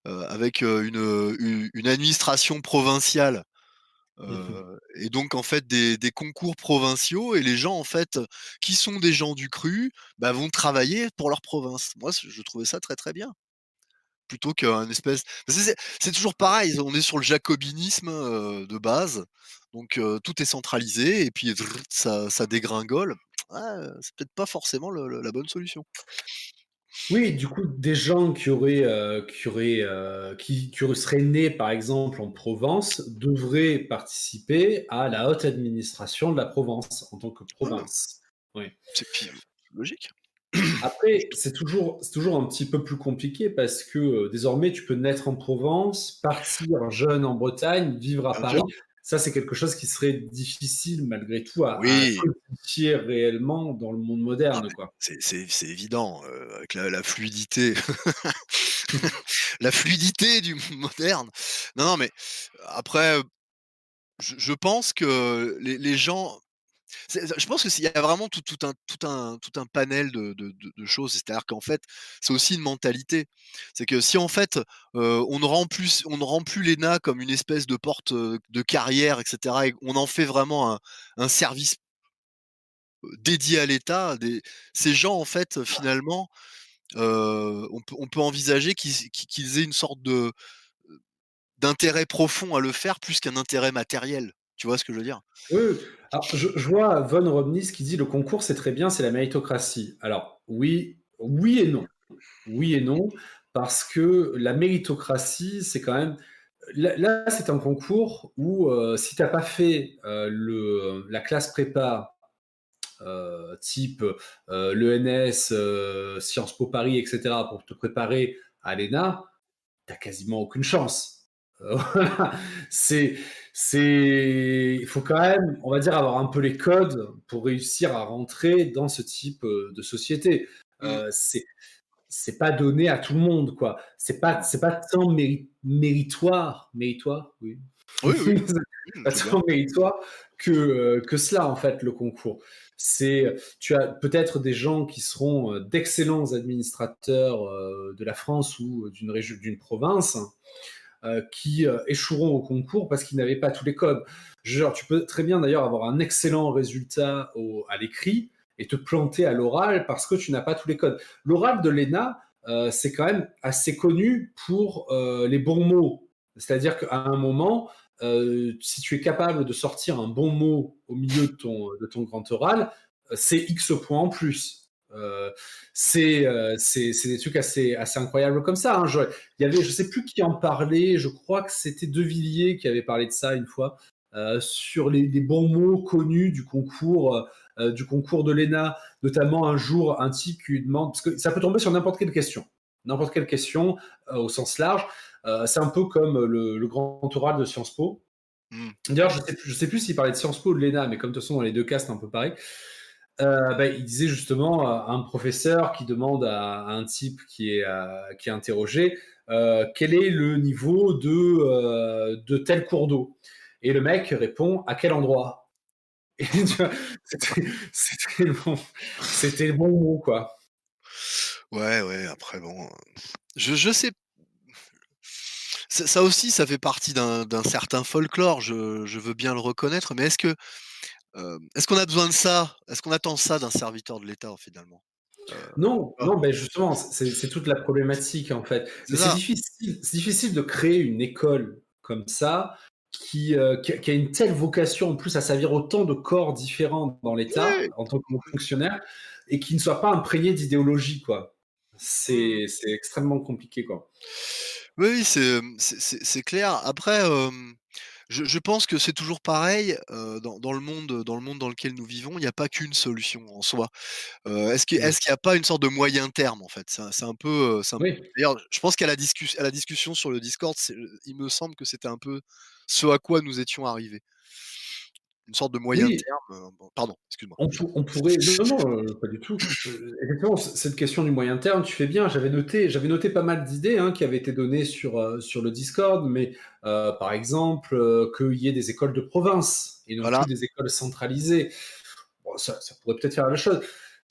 avec une, une, administration provinciale. Mmh et donc en fait des, des, concours provinciaux et les gens en fait qui sont des gens du cru bah, vont travailler pour leur province. Moi je trouvais ça très très bien plutôt qu'un espèce. C'est toujours pareil, on est sur le jacobinisme de base, donc tout est centralisé et puis ça, dégringole. c'est peut-être pas forcément la bonne solution. Oui, du coup, des gens qui auraient, qui, auraient qui, seraient nés, par exemple, en Provence, devraient participer à la haute administration de la Provence en tant que province. Oui. C'est logique. Après, c'est toujours, toujours un petit peu plus compliqué parce que euh, désormais, tu peux naître en Provence, partir jeune en Bretagne, vivre à Paris. Ça, c'est quelque chose qui serait difficile malgré tout à, oui. réellement dans le monde moderne. C'est évident, euh, avec la, fluidité. la fluidité du monde moderne. Non, non, mais après, je, pense que les, les gens je pense qu'il y a vraiment tout, un, panel de, choses. C'est-à-dire qu'en fait, c'est aussi une mentalité. C'est que si en fait, on ne rend plus, on ne rend plus l'ENA comme une espèce de porte de carrière, etc., et on en fait vraiment un, service dédié à l'État, ces gens, en fait, finalement, on, peut, envisager qu'ils aient une sorte d'intérêt profond à le faire plus qu'un intérêt matériel. Tu vois ce que je veux dire? Je, vois Von Robnis qui dit le concours c'est très bien, c'est la méritocratie. Alors oui, oui et non, oui et non, parce que la méritocratie c'est quand même là, c'est un concours où euh, si tu n'as pas fait euh, le, la classe prépa euh, type l'ENS, Sciences Po Paris, etc. pour te préparer à l'ENA, tu n'as quasiment aucune chance. c'est, c'est, il faut quand même, on va dire, avoir un peu les codes pour réussir à rentrer dans ce type euh, de société. Mmh. Euh, c'est, c'est pas donné à tout le monde, quoi. C'est pas, c'est pas tant méritoire, méritoire, oui. Oui, oui. pas tant méritoire que, euh, que cela, en fait, le concours. C'est, tu as peut-être des gens qui seront d'excellents administrateurs de la France ou d'une région, d'une province, euh, qui euh, échoueront au concours parce qu'ils n'avaient pas tous les codes. Tu peux très bien d'ailleurs avoir un excellent résultat à l'écrit et te planter à l'oral parce que tu n'as pas tous les codes. L'oral de l'ENA, euh, c'est quand même assez connu pour les bons mots. C'est-à-dire qu'à un moment, si tu es capable de sortir un bon mot au milieu de ton, de ton grand oral, c'est X points en plus. Euh, euh, c'est des trucs assez, assez incroyables comme ça. Hein. Je, il y avait, je sais plus qui en parlait, je crois que c'était De Villiers qui avait parlé de ça une fois, euh, sur les, bons mots connus du concours, du concours de l'ENA, notamment un jour un type qui demande, parce que ça peut tomber sur n'importe quelle question, n'importe quelle question au sens large. c'est un peu comme le, grand oral de Sciences Po. Mmh. D'ailleurs, je sais, je sais plus s'il parlait de Sciences Po ou de l'ENA, mais comme de toute façon, dans les deux cas, c'est un peu pareil. Euh, bah, il disait justement à un professeur qui demande à, un type qui est, euh, qui est interrogé euh, quel est le niveau de, de tel cours d'eau? Et le mec répond à quel endroit? C'était le, bon, le bon mot, quoi. Ouais, ouais, après, bon. Je, je sais. Ça aussi, ça fait partie d'un certain folklore, je, je, veux bien le reconnaître, mais est-ce que est-ce qu'on a besoin de ça? Est-ce qu'on attend ça d'un serviteur de l'État finalement? Non, non, ben justement, c'est toute la problématique en fait. C'est difficile, difficile de créer une école comme ça qui, qui, a une telle vocation en plus à servir autant de corps différents dans l'État en tant que fonctionnaire et qui ne soit pas imprégné d'idéologie quoi. C'est mmh. extrêmement compliqué quoi. Oui, c'est clair. Après, Je, pense que c'est toujours pareil dans, le monde, dans le monde dans lequel nous vivons. Il n'y a pas qu'une solution en soi. est-ce qu'il n'y a pas une sorte de moyen terme en fait? C'est un, peu. D'ailleurs, je pense qu'à la, à la discussion sur le Discord, il me semble que c'était un peu ce à quoi nous étions arrivés une sorte de moyen terme. pardon, excuse-moi. On, pourrait. Non, non, pas du tout. Effectivement, cette question du moyen terme, tu fais bien. J'avais noté, j'avais noté pas mal d'idées hein, qui avaient été données sur, sur le Discord, mais par exemple, qu'il y ait des écoles de province et non plus des écoles centralisées. ça, ça, pourrait peut-être faire la chose.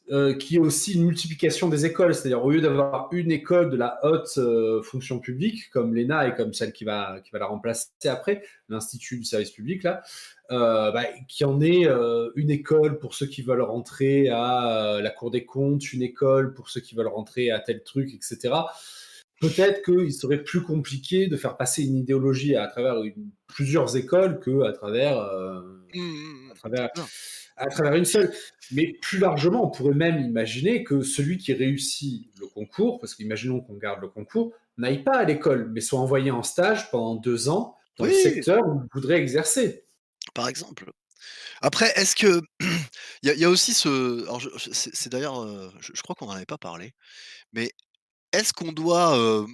Euh, qui est aussi une multiplication des écoles, c'est-à-dire au lieu d'avoir une école de la haute euh, fonction publique comme l'ENA et comme celle qui va, qui va la remplacer après, l'Institut du service public, là, euh, bah, qui en est une école pour ceux qui veulent rentrer à la Cour des comptes, une école pour ceux qui veulent rentrer à tel truc, etc. Peut-être qu'il serait plus compliqué de faire passer une idéologie à travers plusieurs écoles que à travers, mmh, mmh, mmh. à travers à travers une seule. Mais plus largement, on pourrait même imaginer que celui qui réussit le concours, parce qu'imaginons qu'on garde le concours, n'aille pas à l'école, mais soit envoyé en stage pendant deux ans dans le secteur où il voudrait exercer. Par exemple. Après, est-ce que il y, a aussi ce, c'est d'ailleurs, euh, je, crois qu'on n'en avait pas parlé, mais est-ce qu'on doit euh,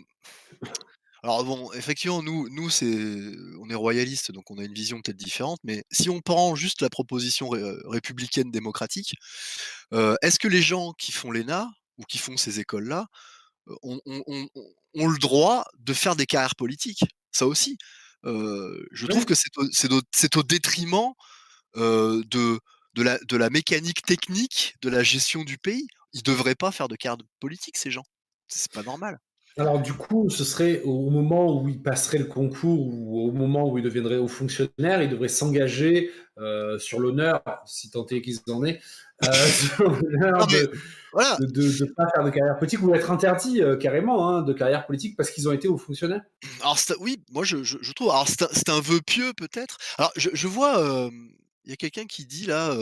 alors bon, effectivement, nous, nous c'est, on est royalistes, donc on a une vision peut-être différente, mais si on prend juste la proposition républicaine démocratique, est-ce que les gens qui font l'ENA ou qui font ces écoles-là ont, le droit de faire des carrières politiques? Ça aussi. je trouve que c'est au, détriment de, de, la, de la mécanique technique de la gestion du pays. Ils ne devraient pas faire de carrière politique, ces gens. C'est pas normal. Alors du coup, ce serait au moment où il passerait le concours ou au moment où il deviendrait haut fonctionnaire, il devrait s'engager euh, sur l'honneur, si tant est qu'ils en aient, euh, sur l'honneur de ne pas faire de carrière politique ou être interdit euh, carrément hein, de carrière politique parce qu'ils ont été hauts fonctionnaires. Alors oui, moi je, trouve. Alors c'est un, vœu pieux peut-être. Alors je, vois, il y a quelqu'un qui dit là,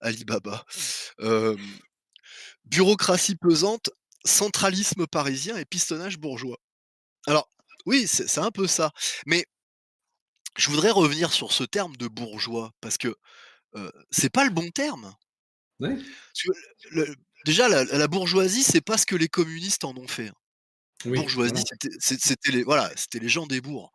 Alibaba, bureaucratie pesante, centralisme parisien et pistonnage bourgeois. Alors, oui, c'est un peu ça. Mais je voudrais revenir sur ce terme de bourgeois, parce que c'est pas le bon terme. déjà, la, bourgeoisie, c'est pas ce que les communistes en ont fait. Hein. bourgeoisie, c'était les, voilà, les gens des bourgs.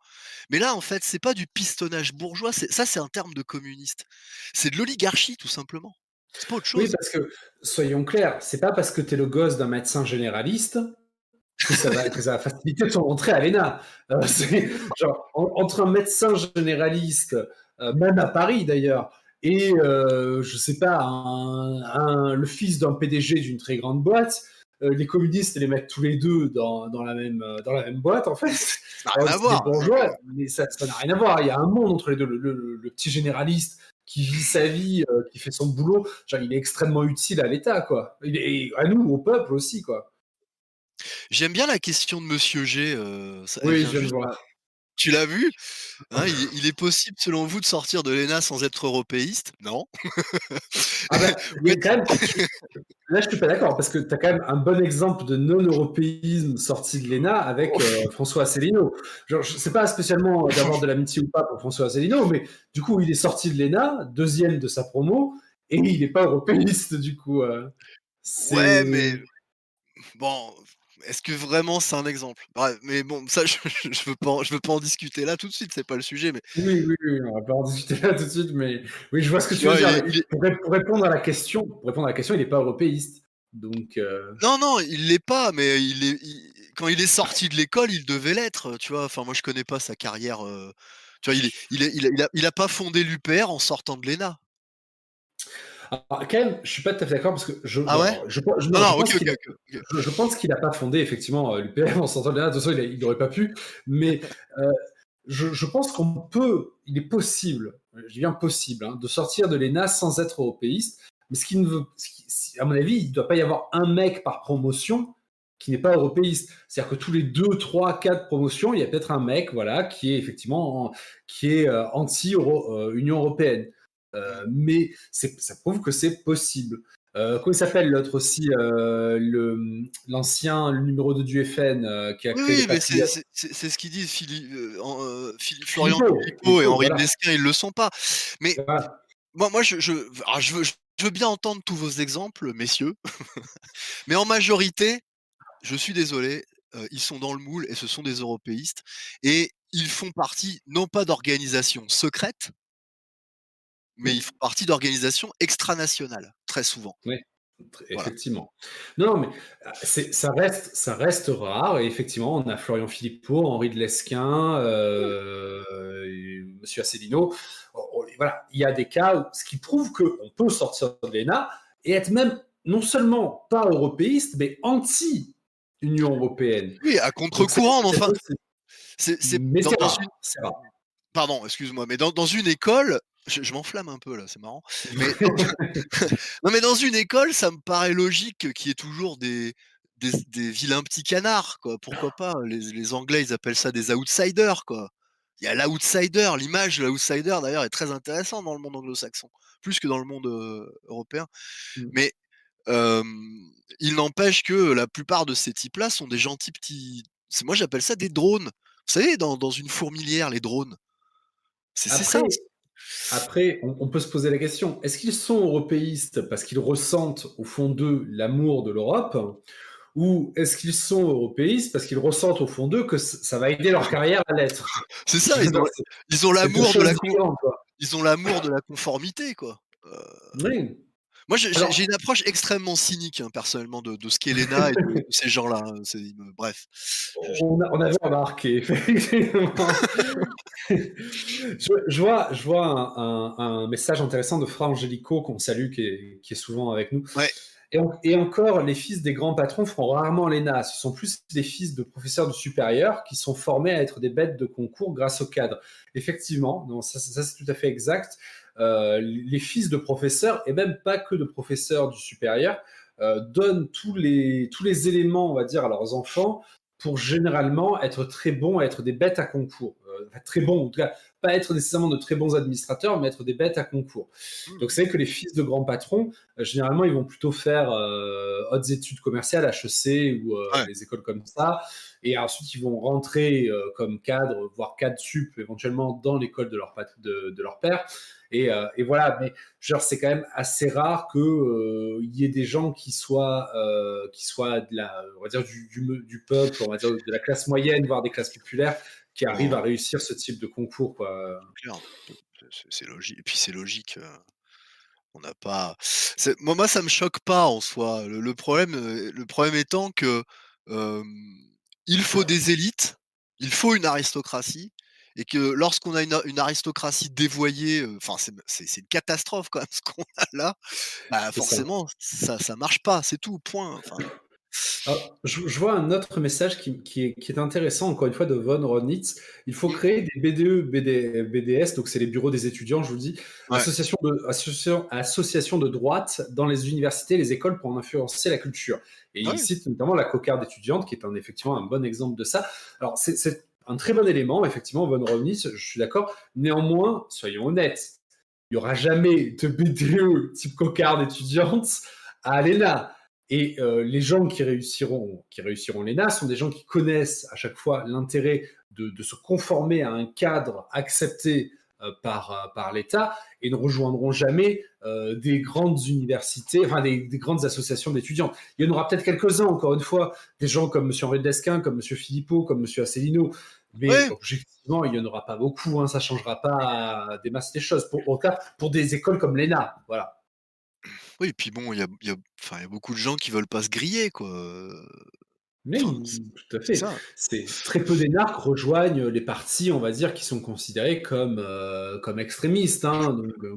Mais là, en fait, c'est pas du pistonnage bourgeois, ça, c'est un terme de communiste. C'est de l'oligarchie, tout simplement. C'est pas autre chose. Oui, parce que, soyons clairs, c'est pas parce que tu es le gosse d'un médecin généraliste que ça va, que ça va faciliter ton entrée à l'ENA. Euh, genre, entre un médecin généraliste, euh, même à Paris d'ailleurs, et euh, je sais pas, un, le fils d'un PDG d'une très grande boîte, les communistes les mettent tous les deux dans, dans, la, même, dans la même boîte, en fait. Ça n'a rien à voir. Bourgeois, mais ça n'a rien à voir. Il y a un monde entre les deux. le petit généraliste qui vit sa vie, euh, qui fait son boulot, genre, il est extrêmement utile à l'État, quoi. Il est, à nous, au peuple aussi, quoi. J'aime bien la question de Monsieur G. Euh, oui, je vois. Tu l'as vu? Hein, il, est possible, selon vous, de sortir de l'ENA sans être européiste? Non. ah ben, Là, je suis pas d'accord, parce que tu as quand même un bon exemple de non-européisme sorti de l'ENA avec euh, François Asselineau. Genre, je sais pas spécialement d'avoir de l'amitié ou pas pour François Asselineau, mais du coup, il est sorti de l'ENA, deuxième de sa promo, et il n'est pas européiste, du coup. Euh. ouais, mais bon, est-ce que vraiment c'est un exemple? Mais bon, ça, je, je veux pas, je veux pas en discuter là tout de suite. C'est pas le sujet, mais oui, oui, oui, on va pas en discuter là tout de suite. Mais oui, je vois ce que tu veux dire. Pour, répondre à la question, pour répondre à la question, il n'est pas européiste. Donc euh non, non, il l'est pas. Mais il est, quand il est sorti de l'école, il devait l'être. Tu vois? Enfin, moi, je connais pas sa carrière. Euh, tu vois, il est, il, est, il, a, il, a, il a pas fondé l'UPR en sortant de l'ENA. Alors, quand même, je suis pas tout à fait d'accord parce que je, ah ouais je, je, pense qu'il n'a pas fondé effectivement euh, l'UPM en sortant de là. De toute façon, il n'aurait pas pu. Mais euh, je, pense qu'on peut, il est possible, je dis bien possible, hein, de sortir de l'ENA sans être européiste. Mais ce qui ne veut, à mon avis, il ne doit pas y avoir un mec par promotion qui n'est pas européiste. C'est-à-dire que tous les deux, trois, quatre promotions, il y a peut-être un mec, voilà, qui est effectivement qui est euh, anti-Union européenne. Euh, mais ça prouve que c'est possible. Euh, comment il s'appelle l'autre aussi euh, le, L'ancien, le numéro 2 du FN euh, qui a créé. Oui, mais c'est ce qu'ils disent, Philippe, euh, Philippe Florian Philippot et Henri voilà. Lesquin, ils le sont pas. Mais voilà. moi, moi je, je, je, veux, je veux bien entendre tous vos exemples, messieurs. mais en majorité, je suis désolé, ils sont dans le moule et ce sont des européistes. Et ils font partie, non pas d'organisations secrètes, mais ils font partie d'organisations extranationales, très souvent. Oui, effectivement. Voilà. Non, mais ça reste, ça reste rare. Et effectivement, on a Florian Philippot, Henri de Lesquin, euh, Monsieur Asselineau. Voilà, il y a des cas où, ce qui prouve qu'on peut sortir de l'ENA et être même non seulement pas européiste, mais anti-Union européenne. Oui, à contre-courant, mais enfin. C'est. Pardon, excuse-moi, mais dans, dans, une école, je, je m'enflamme un peu là, c'est marrant. Mais non, mais dans une école, ça me paraît logique qu'il y ait toujours des, des, des, vilains petits canards, quoi. Pourquoi pas? Les, les, Anglais, ils appellent ça des outsiders, quoi. Il y a l'outsider, l'image de l'outsider d'ailleurs est très intéressante dans le monde anglo-saxon, plus que dans le monde euh, européen. Mmh. Mais euh, il n'empêche que la plupart de ces types-là sont des gentils petits. Moi, j'appelle ça des drones. Vous savez, dans, dans une fourmilière, les drones. C'est ça. Après, on, on, peut se poser la question est-ce qu'ils sont européistes parce qu'ils ressentent au fond d'eux l'amour de l'Europe ou est-ce qu'ils sont européistes parce qu'ils ressentent au fond d'eux que ça va aider leur carrière à l'être? C'est ça, ils ont, ils ont l'amour de la ils ont l'amour de la conformité, quoi. Euh... Oui. Moi, j'ai Alors... une approche extrêmement cynique, hein, personnellement, de, de ce qu'est l'ENA et de, de, ces gens-là. Hein. Bref. On, on, avait remarqué, je, je, vois, je vois un, un, un, message intéressant de Fra Angelico, qu'on salue, qui est, qui est, souvent avec nous. Ouais. Et, encore, les fils des grands patrons feront rarement l'ENA. Ce sont plus des fils de professeurs de supérieur qui sont formés à être des bêtes de concours grâce au cadre. Effectivement, non, ça, ça c'est tout à fait exact. Euh, les fils de professeurs, et même pas que de professeurs du supérieur, euh, donnent tous les, tous les éléments, on va dire, à leurs enfants pour généralement être très bons, être des bêtes à concours. Euh, très bons, en tout cas, pas être nécessairement de très bons administrateurs, mais être des bêtes à concours. Mmh. Donc c'est vrai que les fils de grands patrons, euh, généralement, ils vont plutôt faire euh, hautes études commerciales, HEC ou ouais. des écoles comme ça, et ensuite ils vont rentrer euh, comme cadre, voire cadre sup éventuellement dans l'école de leur, de, de, leur père. Et, euh, et, voilà, mais genre c'est quand même assez rare que il y ait des gens qui soient, qui soient de la, on va dire du, du, du peuple, on va dire de la classe moyenne, voire des classes populaires, qui arrivent à réussir ce type de concours. Quoi. C'est logique. Et puis c'est logique. On n'a pas. Moi, moi, ça me choque pas en soi. Le, le problème, le problème étant que euh, il faut des élites, il faut une aristocratie, et que lorsqu'on a une, une, aristocratie dévoyée, enfin euh, c'est une catastrophe quand même ce qu'on a là. Bah, forcément, ça. ça ça marche pas. C'est tout. Point. Enfin, alors, je, je, vois un autre message qui, qui, est, qui, est, intéressant, encore une fois, de Von Ronitz. Il faut créer des BDE, BD, BDS, donc c'est les bureaux des étudiants, je vous le dis, ouais. association, de, droite dans les universités les écoles pour en influencer la culture. Et ouais. il cite notamment la cocarde étudiante, qui est un, effectivement un bon exemple de ça. Alors, c'est un très bon élément, effectivement, Von Ronitz, je suis d'accord. Néanmoins, soyons honnêtes, il n'y aura jamais de BDE type cocarde étudiante à l'ENA. Et euh, les gens qui réussiront, qui réussiront l'ENA sont des gens qui connaissent à chaque fois l'intérêt de, de, se conformer à un cadre accepté euh, par, euh, par l'État et ne rejoindront jamais euh, des grandes universités, enfin des, des grandes associations d'étudiants. Il y en aura peut-être quelques-uns, encore une fois, des gens comme M. Henri Desquin, comme M. Philippot, comme M. Asselineau, mais objectivement, il n'y en aura pas beaucoup, hein, ça ne changera pas des masses des choses. Pour, pour des écoles comme l'ENA, voilà. Oui, et puis bon, il y a, y, a, y a, beaucoup de gens qui veulent pas se griller, quoi. Mais enfin, tout à fait. C'est très peu d'énarques rejoignent les partis, on va dire, qui sont considérés comme, euh, comme extrémistes. Hein, donc, euh.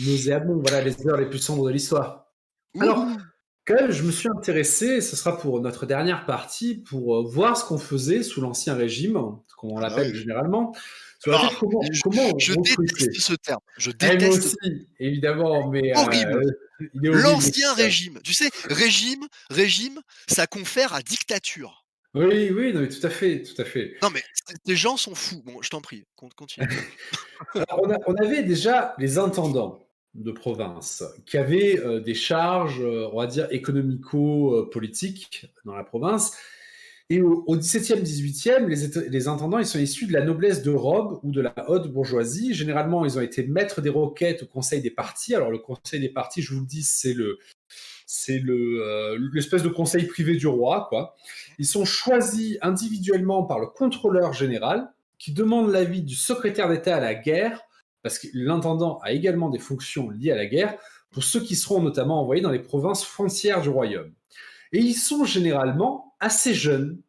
Nauséabonds, voilà les heures les plus sombres de l'histoire. Alors, quand même, je me suis intéressé, ce sera pour notre dernière partie, pour euh, voir ce qu'on faisait sous l'Ancien Régime, comme on l'appelle ah oui. généralement. Ah, comment, je, comment je déteste ce terme. Je déteste. Aussi, évidemment, mais horrible. Euh, L'ancien régime. Tu sais, régime, régime, ça confère à dictature. Oui, oui, non, mais tout à fait, tout à fait. Non, mais ces gens sont fous. Bon, je t'en prie, continue. Alors, on, a, on, avait déjà les intendants. de province qui avaient des charges, on va dire, économico-politiques dans la province. Et au, XVIIe, XVIIIe, les, les, intendants, ils sont issus de la noblesse de robe ou de la haute bourgeoisie. Généralement, ils ont été maîtres des requêtes au conseil des partis. Alors, le conseil des partis, je vous le dis, c'est le, c'est le, l'espèce de conseil privé du roi, quoi. Ils sont choisis individuellement par le contrôleur général, qui demande l'avis du secrétaire d'État à la guerre, parce que l'intendant a également des fonctions liées à la guerre, pour ceux qui seront notamment envoyés dans les provinces frontières du royaume. Et ils sont généralement assez jeunes.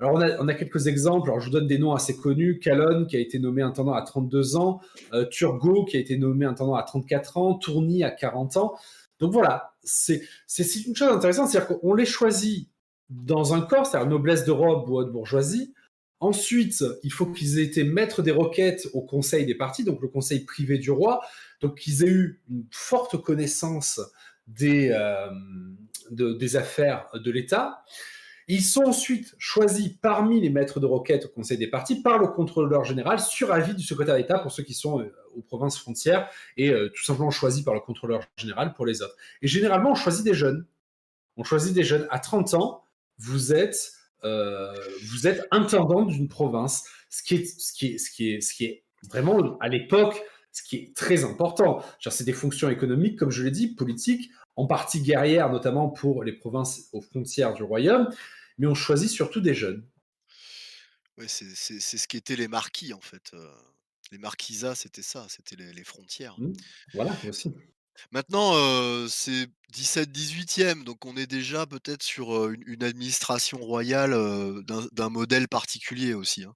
Alors, on a, quelques exemples. Alors, je vous donne des noms assez connus. Calonne, qui a été nommé intendant à 32 ans. Euh, Turgot, qui a été nommé intendant à 34 ans. Tourny à 40 ans. Donc voilà, c'est une chose intéressante. C'est-à-dire qu'on les choisit dans un corps, c'est-à-dire noblesse de robe ou haute bourgeoisie. Ensuite, il faut qu'ils aient été maîtres des requêtes au conseil des partis, donc le conseil privé du roi, donc qu'ils aient eu une forte connaissance des, euh, des affaires de l'État. Ils sont ensuite choisis parmi les maîtres de requêtes au Conseil des partis par le contrôleur général sur avis du secrétaire d'État pour ceux qui sont euh, aux provinces frontières et euh, tout simplement choisis par le contrôleur général pour les autres. Et généralement, on choisit des jeunes. On choisit des jeunes. À 30 ans, vous êtes, euh, vous êtes intendant d'une province, ce qui est, ce qui est, vraiment à l'époque, ce qui est très important. C'est des fonctions économiques, comme je l'ai dit, politiques en partie guerrière, notamment pour les provinces aux frontières du royaume, mais on choisit surtout des jeunes. Oui, c'est ce qu'étaient les marquis, en fait. Les marquisats, c'était ça, c'était les, frontières. Mmh. Voilà, aussi. Maintenant, c'est 17-18e, donc on est déjà peut-être sur une, administration royale d'un modèle particulier aussi. Hein.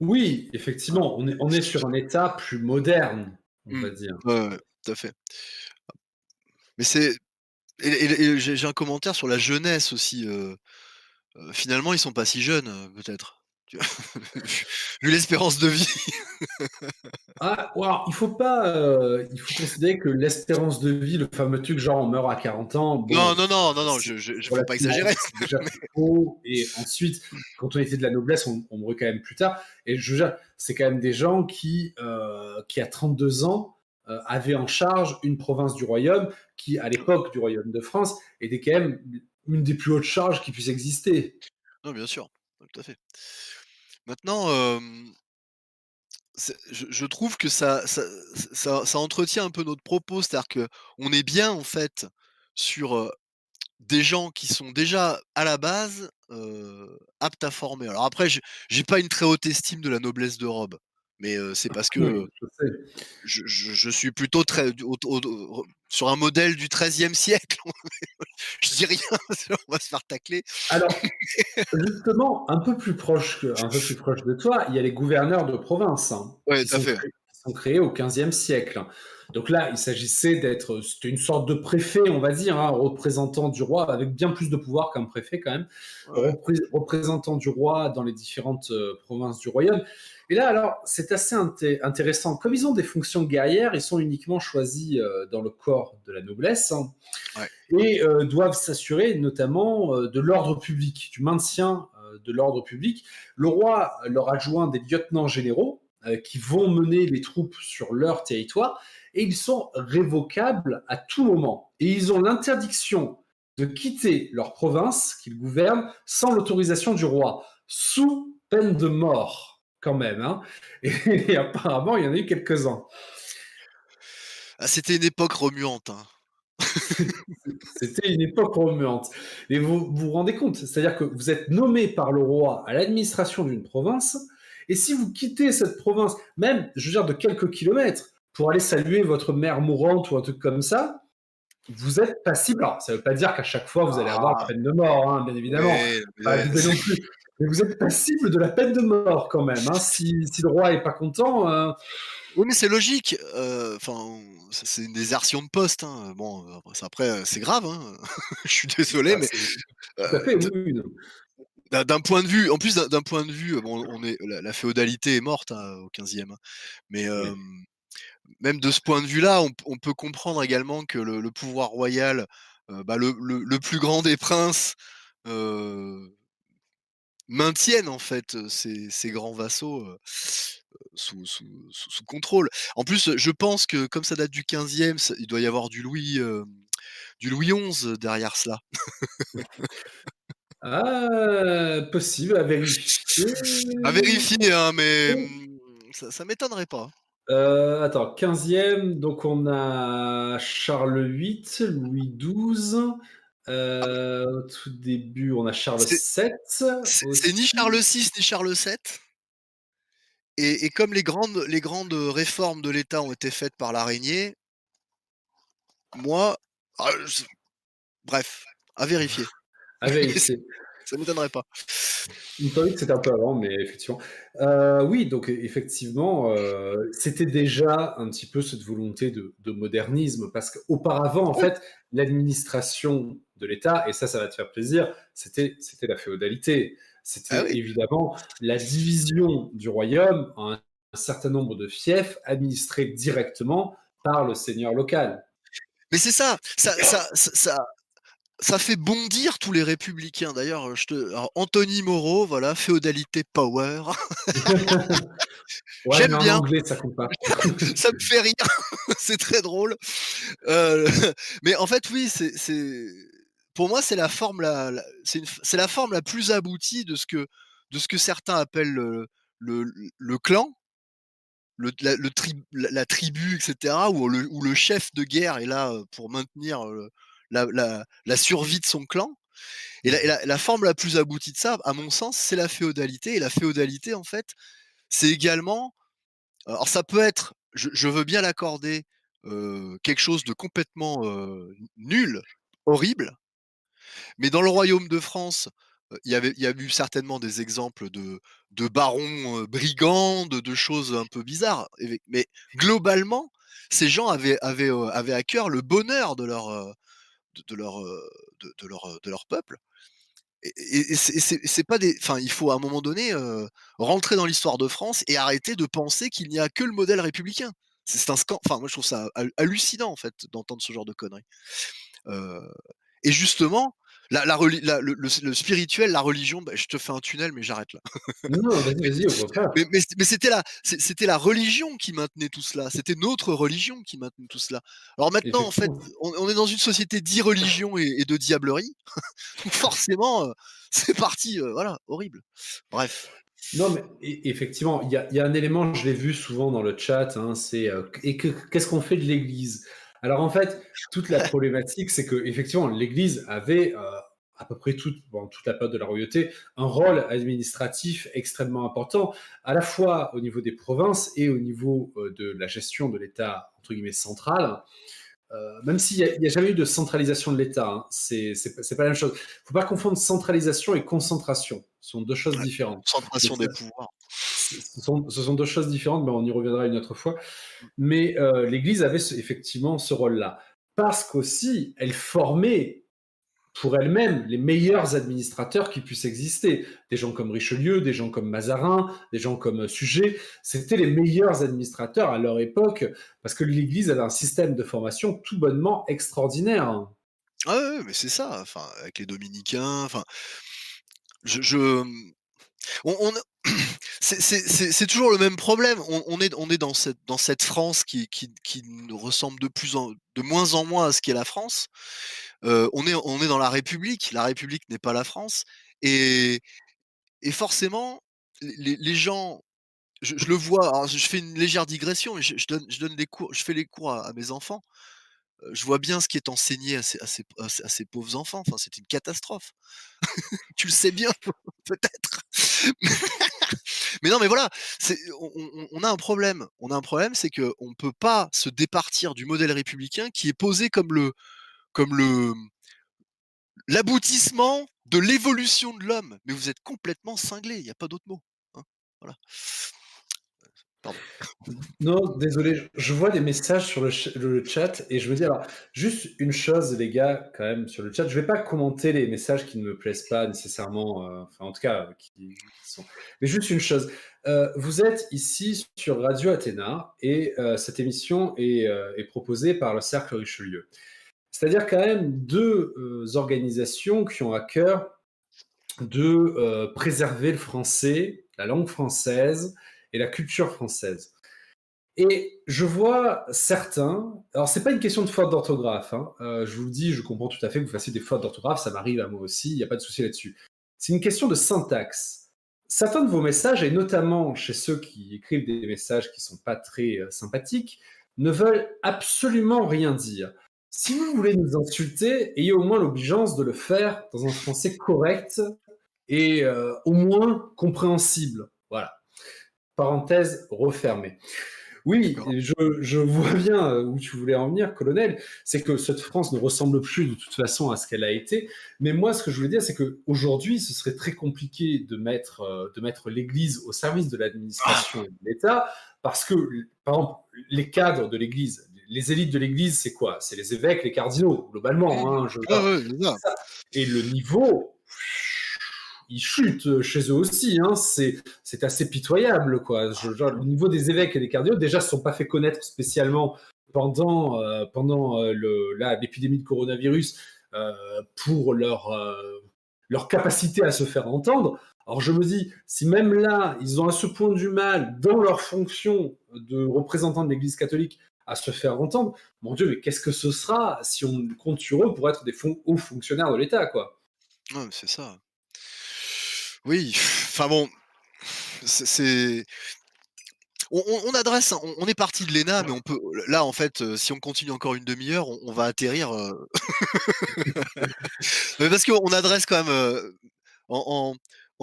Oui, effectivement, on est, on est sur un État plus moderne, on mmh. va dire. Oui, tout à fait. Mais c'est et j'ai un commentaire sur la jeunesse aussi, finalement, ils sont pas si jeunes, peut-être. Vu l'espérance de vie. Ah, il faut pas, il faut considérer que l'espérance de vie, le fameux truc genre on meurt à 40 ans, Non, non, non, non, non, je je faut pas exagérer. déjà et ensuite, quand on était de la noblesse, on on mourrait quand même plus tard et je veux dire, c'est quand même des gens qui, qui à 32 ans euh, avait en charge une province du royaume qui, à l'époque du royaume de France, était quand même une des plus hautes charges qui puisse exister. Non, bien sûr, tout à fait. Maintenant, je, trouve que ça entretient un peu notre propos, c'est-à-dire qu'on est bien en fait sur des gens qui sont déjà à la base aptes à former. Alors après, j'ai pas une très haute estime de la noblesse de robe mais c'est parce que je, suis plutôt très sur un modèle du XIIIe siècle. je dis rien, on va se faire tacler. Alors, justement, un peu plus proche, que, un peu plus proche de toi, il y a les gouverneurs de province. Hein, qui, sont créés, qui sont créés au XVe siècle. Donc là, il s'agissait d'être, c'était une sorte de préfet, on va dire, hein, représentant du roi, avec bien plus de pouvoir qu'un préfet quand même, représentant du roi dans les différentes provinces du royaume. Et là, alors, c'est assez intéressant. Comme ils ont des fonctions guerrières, ils sont uniquement choisis euh, dans le corps de la noblesse hein, et euh, doivent s'assurer notamment euh, de l'ordre public, du maintien de l'ordre public. Le roi leur adjoint des lieutenants généraux qui vont mener les troupes sur leur territoire et ils sont révocables à tout moment. Et ils ont l'interdiction de quitter leur province qu'ils gouvernent sans l'autorisation du roi, sous peine de mort quand même. Hein. Et, apparemment, il y en a eu quelques-uns. Ah, c'était une époque remuante. Hein. C'était une époque remuante. Et vous vous rendez compte, c'est-à-dire que vous êtes nommé par le roi à l'administration d'une province, et si vous quittez cette province, même, je veux dire, de quelques kilomètres, pour aller saluer votre mère mourante ou un truc comme ça, vous êtes passible. Alors, ça ne veut pas dire qu'à chaque fois vous allez avoir la ah. peine de mort, hein, bien évidemment. non plus. Mais vous êtes passible de la peine de mort quand même. Hein. Si, le roi est pas content. Euh, oui, mais c'est logique. Euh, enfin, c'est une désertion de poste. Hein. Bon, après, c'est grave. Hein. Je suis désolé, mais. Tout à fait, oui, D'un point de vue, en plus d'un point de vue, bon, on est la, féodalité est morte au 15e, mais même de ce point de vue-là, on, peut comprendre également que le, pouvoir royal, bah, le, plus grand des princes, maintiennent en fait ces, grands vassaux sous, sous, contrôle. En plus, je pense que comme ça date du 15e, il doit y avoir du Louis, du Louis XI derrière cela. Ah, possible à vérifier. À vérifier, hein, mais mmh, ça, ça m'étonnerait pas. Euh, attends, 15e, donc on a Charles VIII, Louis XII. Euh, au tout début, on a Charles VII. C'est ni Charles VI ni Charles VII. Et, comme les grandes, les grandes réformes de l'État ont été faites par l'araignée, moi, ah, bref, à vérifier. Vérifier. ça ne m'étonnerait pas. Il me paraît que c'était un peu avant, mais effectivement. Euh, oui, donc effectivement, euh, c'était déjà un petit peu cette volonté de, modernisme, parce qu'auparavant, en fait, l'administration de l'État, et ça, ça va te faire plaisir, c'était la féodalité. C'était ah évidemment la division du royaume en un, certain nombre de fiefs administrés directement par le seigneur local. Mais c'est ça, ça, ça, ça, ça fait bondir tous les républicains. D'ailleurs, je te... Anthony Moreau, voilà, féodalité power. J'aime bien. ça, ça me fait rire. c'est très drôle. Euh, mais en fait, oui, c'est, pour moi, c'est la forme la, c'est, la forme la plus aboutie de ce que, de ce que certains appellent le, le, clan. Le, la, la, tribu, etc., où le, où le chef de guerre est là pour maintenir la, survie de son clan. Et, la, forme la plus aboutie de ça, à mon sens, c'est la féodalité. Et la féodalité, en fait, c'est également. Alors, ça peut être, je, veux bien l'accorder, quelque chose de complètement nul, horrible. Mais dans le royaume de France, il y, avait, il y a eu certainement des exemples de, de barons brigands, de, choses un peu bizarres. Mais globalement, ces gens avaient, avaient, avaient à cœur le bonheur de leur, de, leur, de, leur, de leur peuple. Et, c'est pas des. Enfin, il faut à un moment donné rentrer dans l'histoire de France et arrêter de penser qu'il n'y a que le modèle républicain. C'est un scandale. Enfin, moi, je trouve ça hallucinant, en fait, d'entendre ce genre de conneries. et justement, la, le, spirituel, la religion, bah, je te fais un tunnel, mais j'arrête là. non, vas-y, vas-y, au contraire. Mais, c'était la, c'était la religion qui maintenait tout cela. C'était notre religion qui maintenait tout cela. Alors maintenant, en fait, on, est dans une société d'irreligion et, et de diablerie. Donc forcément, euh, c'est parti, euh, voilà, horrible. Bref. Non, mais effectivement, il y, a un élément, je l'ai vu souvent dans le chat, hein, c'est euh, et qu'est-ce qu'on fait de l'Église? Alors en fait, toute la problématique, c'est que effectivement, l'Église avait euh, à peu près toute, toute la période de la royauté un rôle administratif extrêmement important, à la fois au niveau des provinces et au niveau euh, de la gestion de l'État entre guillemets central. Euh, même s'il n'y a, jamais eu de centralisation de l'État, hein, c'est pas la même chose. Il ne faut pas confondre centralisation et concentration. Ce sont deux choses différentes. Concentration des pouvoirs. Ce sont, deux choses différentes, mais on y reviendra une autre fois. Mais euh, l'Église avait effectivement ce rôle-là. Parce qu'aussi, elle formait pour elle-même les meilleurs administrateurs qui puissent exister. Des gens comme Richelieu, des gens comme Mazarin, des gens comme Suger, c'était les meilleurs administrateurs à leur époque, parce que l'Église avait un système de formation tout bonnement extraordinaire. Ah oui, mais c'est ça, enfin, avec les dominicains, enfin, je, on, c'est toujours le même problème. On, est, dans cette, France qui, qui ressemble de, plus en, moins en moins à ce qu'est la France. Euh, on, est, dans la République. La République n'est pas la France. Et, forcément, les, gens, je, le vois, je fais une légère digression, donne, je donne des cours, je fais les cours à, mes enfants. Je vois bien ce qui est enseigné à ces, pauvres enfants. C'est une catastrophe. tu le sais bien, peut-être. mais non, mais voilà, on, a un problème. On a un problème, c'est qu'on ne peut pas se départir du modèle républicain qui est posé comme le, comme le l'aboutissement de l'évolution de l'homme. Mais vous êtes complètement cinglé, il n'y a pas d'autre mot. Hein, voilà. Non, désolé, je vois des messages sur le, chat et je me dis alors, juste une chose, les gars, quand même, sur le chat, je vais pas commenter les messages qui ne me plaisent pas nécessairement, euh, enfin, en tout cas, qui, sont. Mais juste une chose, euh, vous êtes ici sur Radio Athéna et euh, cette émission est, proposée par le Cercle Richelieu. C'est-à-dire quand même deux organisations qui ont à cœur de préserver le français, la langue française et la culture française. Et je vois certains, alors c'est pas une question de faute d'orthographe, hein. euh, je vous le dis, je comprends tout à fait que vous fassiez des fautes d'orthographe, ça m'arrive à moi aussi, il n'y a pas de souci là-dessus. C'est une question de syntaxe. Certains de vos messages, et notamment chez ceux qui écrivent des messages qui sont pas très euh, sympathiques, ne veulent absolument rien dire. Si vous voulez nous insulter, ayez au moins l'obligeance de le faire dans un français correct et euh, au moins compréhensible. Voilà. Parenthèse refermée. Oui, je, vois bien euh, où tu voulais en venir, colonel. C'est que cette France ne ressemble plus de toute façon à ce qu'elle a été. Mais moi, ce que je voulais dire, c'est qu'aujourd'hui, ce serait très compliqué de mettre, euh, de mettre l'Église au service de l'administration et de l'État, parce que, par exemple, les cadres de l'Église, les élites de l'Église, c'est quoi? C'est les évêques, les cardinaux, globalement. Hein, et le niveau, ils chutent chez eux aussi. Hein. C'est, assez pitoyable. Quoi. le niveau des évêques et des cardinaux, déjà, ne se sont pas fait connaître spécialement pendant, euh, pendant euh, l'épidémie de coronavirus euh, pour leur, leur capacité à se faire entendre. Alors je me dis, si même là, ils ont à ce point du mal, dans leur fonction de représentant de l'Église catholique, à se faire entendre, mon Dieu, mais qu'est-ce que ce sera si on compte sur eux pour être des hauts fonctionnaires de l'État, quoi? C'est ça. Oui, enfin bon, c'est. On, adresse, on, est parti de l'ENA, mais on peut. Là, en fait, euh, si on continue encore une demi-heure, on, va atterrir. Euh. mais parce qu'on adresse quand même. Euh, en,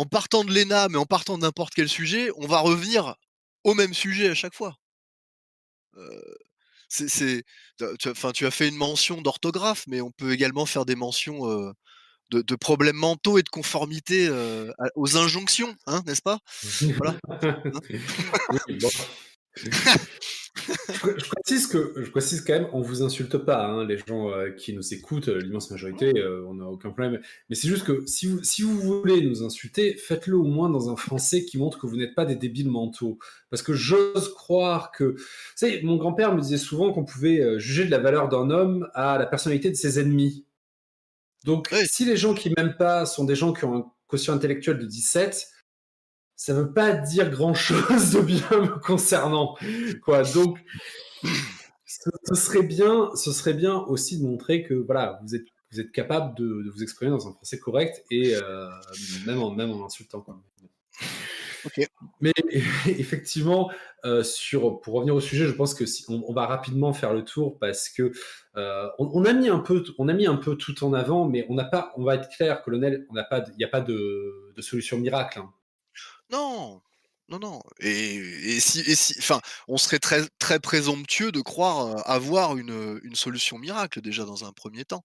partant de l'ENA, mais en partant de n'importe quel sujet, on va revenir au même sujet à chaque fois. c'est, enfin, tu as fait une mention d'orthographe, mais on peut également faire des mentions de, problèmes mentaux et de conformité euh, aux injonctions, hein, n'est-ce pas? Voilà. je, précise que je précise quand même, on vous insulte pas, hein, les gens euh, qui nous écoutent, l'immense majorité, on n'a aucun problème. Mais c'est juste que si vous, si vous voulez nous insulter, faites-le au moins dans un français qui montre que vous n'êtes pas des débiles mentaux. Parce que j'ose croire que, vous savez, mon grand-père me disait souvent qu'on pouvait juger de la valeur d'un homme à la personnalité de ses ennemis. Donc, si les gens qui m'aiment pas sont des gens qui ont un quotient intellectuel de 17, ça veut pas dire grand chose de bien me concernant. Quoi. Donc, ce, serait bien, ce serait bien aussi de montrer que voilà, vous êtes, vous êtes capable de, vous exprimer dans un français correct et euh, même, en, même en insultant. Quoi. Mais effectivement, euh, sur, pour revenir au sujet, je pense que si, on, va rapidement faire le tour parce que euh, on, a mis un peu, on a mis un peu tout en avant, mais on n'a pas, on va être clair, colonel, on n'a pas, il n'y a pas de, solution miracle. Hein. Non, non, non. Et, si, enfin, on serait très, très présomptueux de croire euh, avoir une, une solution miracle déjà dans un premier temps.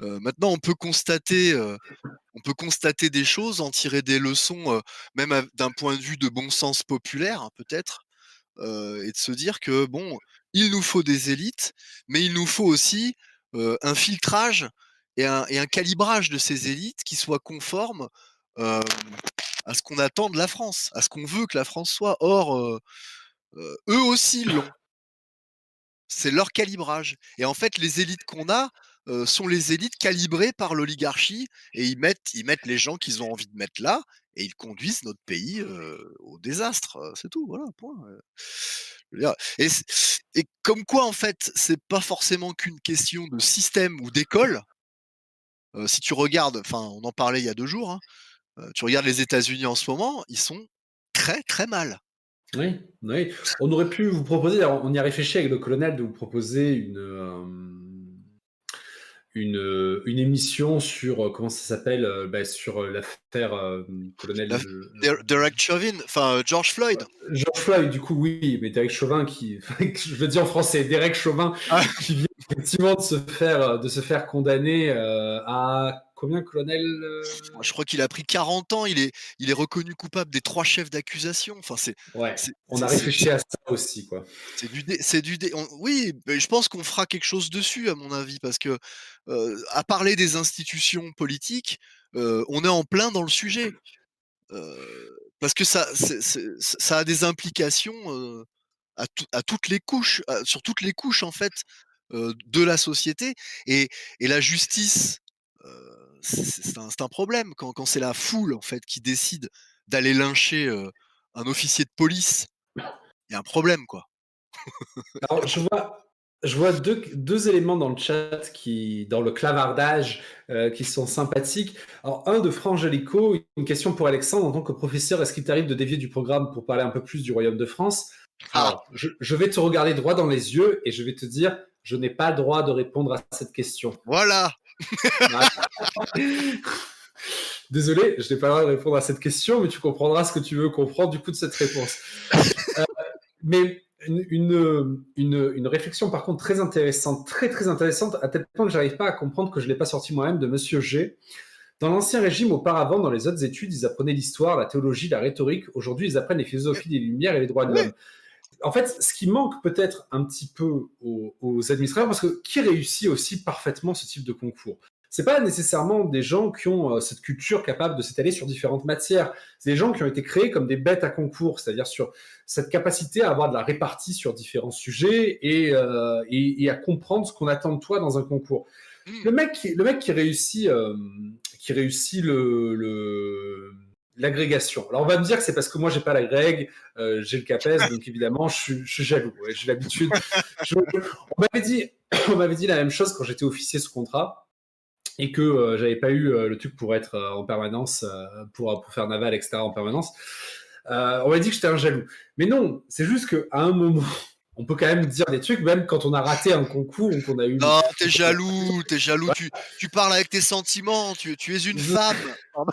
Maintenant, on peut constater on peut constater des choses, en tirer des leçons, même d'un point de vue de bon sens populaire, hein, peut-être, et de se dire que bon, il nous faut des élites, mais il nous faut aussi un filtrage et un, calibrage de ces élites qui soient conformes à ce qu'on attend de la France, à ce qu'on veut que la France soit. Or, eux aussi l'ont. C'est leur calibrage. Et en fait, les élites qu'on a, sont les élites calibrées par l'oligarchie et ils mettent, les gens qu'ils ont envie de mettre là et ils conduisent notre pays au désastre. C'est tout, voilà, point. Et, et, comme quoi, en fait, c'est pas forcément qu'une question de système ou d'école. si tu regardes, enfin, on en parlait il y a deux jours, hein, tu regardes les États-Unis en ce moment, ils sont très très mal. Oui, oui. On aurait pu vous proposer, on y a réfléchi avec le colonel, de vous proposer une une, euh, une émission sur euh, comment ça s'appelle euh, bah, sur l'affaire colonel Derek Chauvin enfin George Floyd George Floyd du coup oui mais Derek Chauvin qui je le dis en français Derek Chauvin ah. qui vient effectivement de se faire de se faire condamner à combien, colonel euh Je crois qu'il a pris 40 ans. Il est, il est reconnu coupable des trois chefs d'accusation. Enfin, c'est. Ouais. On a réfléchi à ça aussi, quoi. C'est du, c'est du, oui. Mais je pense qu'on fera quelque chose dessus, à mon avis, parce que euh, à parler des institutions politiques, euh, on est en plein dans le sujet. parce que ça, ça a des implications à, à, toutes les couches, sur toutes les couches en fait de la société et, et la justice c'est un, un, problème quand, quand c'est la foule en fait qui décide d'aller lyncher un officier de police, il y a un problème, quoi. Alors, je vois, je vois deux, deux, éléments dans le chat, qui, dans le clavardage, euh, qui sont sympathiques. Alors, un de Frangelico, une question pour Alexandre. En tant que professeur, est-ce qu'il t'arrive de dévier du programme pour parler un peu plus du Royaume de France? Ah. Alors, je, je, vais te regarder droit dans les yeux et je vais te dire, je n'ai pas le droit de répondre à cette question. Voilà Désolé, je n'ai pas le droit de répondre à cette question, mais tu comprendras ce que tu veux comprendre du coup de cette réponse. Euh, mais une, une, une, réflexion par contre très intéressante, très très intéressante, à tel point que j'arrive pas à comprendre que je l'ai pas sorti moi-même de Monsieur G. Dans l'ancien régime, auparavant, dans les autres études, ils apprenaient l'histoire, la théologie, la rhétorique. Aujourd'hui, ils apprennent les philosophies des Lumières et les droits de l'homme. En fait, ce qui manque peut-être un petit peu aux, aux administrateurs, parce que qui réussit aussi parfaitement ce type de concours? C'est pas nécessairement des gens qui ont euh, cette culture capable de s'étaler sur différentes matières. C'est des gens qui ont été créés comme des bêtes à concours, c'est-à-dire sur cette capacité à avoir de la répartie sur différents sujets et, euh, et, et à comprendre ce qu'on attend de toi dans un concours. Mmh. Le mec, qui, le mec qui réussit, euh, qui réussit le, le l'agrégation. Alors on va me dire que c'est parce que moi j'ai pas l'agrég, euh, j'ai le CAPES, donc évidemment je suis, jaloux. J'ai l'habitude. on m'avait dit, m'avait la même chose quand j'étais officier sous contrat et que euh, j'avais pas eu euh, le truc pour être euh, en permanence, pour, faire naval, etc. en permanence. on m'a dit que j'étais un jaloux. Mais non, c'est juste qu'à un moment, on peut quand même dire des trucs, même quand on a raté un concours ou qu'on a eu. Non, t'es jaloux, t'es jaloux, tu, tu, parles avec tes sentiments, tu, tu es une femme.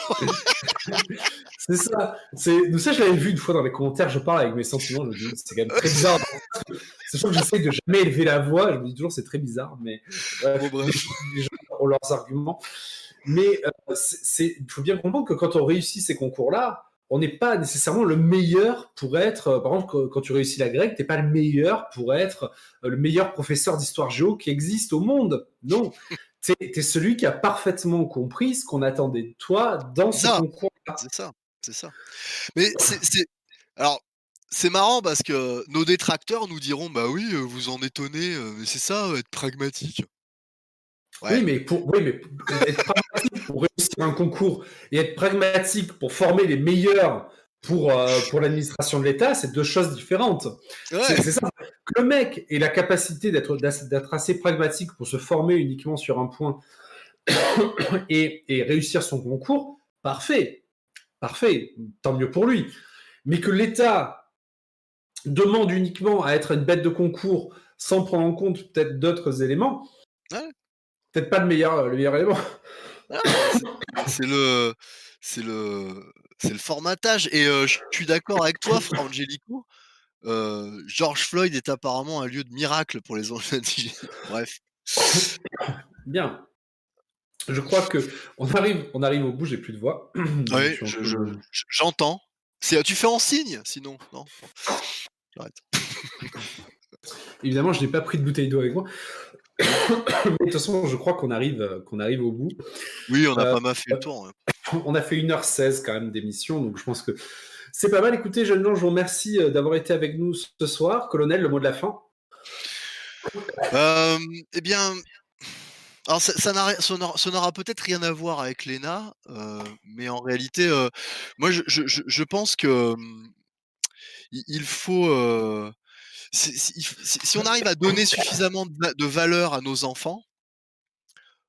c'est ça. C'est, ça, je l'avais vu une fois dans les commentaires, je parle avec mes sentiments, je me dis, c'est quand même très bizarre. C'est sûr que j'essaie de jamais élever la voix, je me dis toujours, c'est très bizarre, mais les gens ont leurs arguments. Mais euh, il faut bien comprendre que quand on réussit ces concours-là, on n'est pas nécessairement le meilleur pour être, euh, par exemple, quand tu réussis la grecque, tu n'es pas le meilleur pour être euh, le meilleur professeur d'histoire géo qui existe au monde. Non. tu es, celui qui a parfaitement compris ce qu'on attendait de toi dans ce concours. C'est ça, c'est ça. Mais c'est. Alors, c'est marrant parce que nos détracteurs nous diront Bah oui, euh, vous en étonnez, mais c'est ça, être pragmatique. Oui, mais pour, oui, mais être pragmatique pour réussir un concours et être pragmatique pour former les meilleurs pour, euh, pour l'administration de l'État, c'est deux choses différentes. C'est ça. Que le mec ait la capacité d'être assez pragmatique pour se former uniquement sur un point et, et réussir son concours, parfait. Parfait. Tant mieux pour lui. Mais que l'État demande uniquement à être une bête de concours sans prendre en compte peut-être d'autres éléments, ouais peut-être pas le meilleur, le meilleur élément. Ah, c'est le, c'est le, c'est le formatage. Et euh, je suis d'accord avec toi, Frangelico. Euh, George Floyd est apparemment un lieu de miracle pour les enfants Bref. Bien. Je crois que on arrive, on arrive au bout. J'ai plus de voix. oui, j'entends. Je, tu fais en signe, sinon non? J'arrête. Évidemment, je n'ai pas pris de bouteille d'eau avec moi de toute façon, je crois qu'on arrive, euh, qu'on arrive au bout. Oui, on a euh, pas mal fait le tour. Hein. On a fait 1h16 quand même d'émission, donc je pense que c'est pas mal. Écoutez, jeunes gens, je vous remercie euh, d'avoir été avec nous ce soir. Colonel, le mot de la fin? Eh bien, alors ça, n'aura peut-être rien à voir avec l'ENA, mais en réalité, moi je, je, je, pense que il faut si, on arrive à donner suffisamment de, valeur à nos enfants,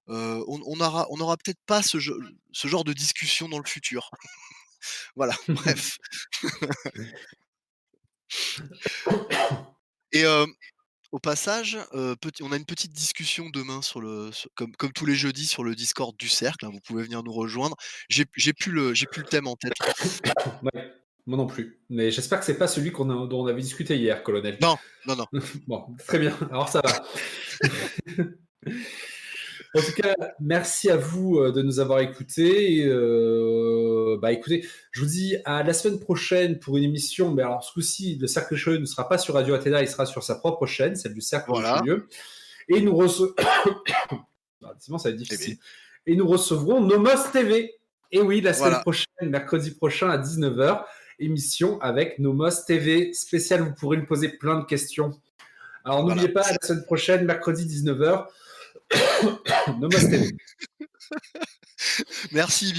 on, n'aura on aura peut-être pas ce, genre de discussion dans le futur. voilà, bref. Et au passage, on a une petite discussion demain sur le, comme, tous les jeudis sur le Discord du cercle. Hein, vous pouvez venir nous rejoindre. J'ai plus le, plus le thème en tête. Moi non plus. Mais j'espère que c'est pas celui qu'on dont on avait discuté hier, colonel. Non, non, non. bon, très bien. Alors ça va. en tout cas, merci à vous euh, de nous avoir écoutés. Euh, bah écoutez, je vous dis à la semaine prochaine pour une émission. Mais alors ce coup-ci, le Cercle Cheveux ne sera pas sur Radio Athéna, il sera sur sa propre chaîne, celle du Cercle voilà. Et nous recevrons. Ah, ça va être difficile. Et nous recevrons Nomos TV. Et oui, la semaine prochaine, mercredi prochain à 19h émission avec Nomos TV spécial. Vous pourrez nous poser plein de questions. Alors n'oubliez pas, la semaine prochaine, mercredi 19h, Nomos TV. Merci.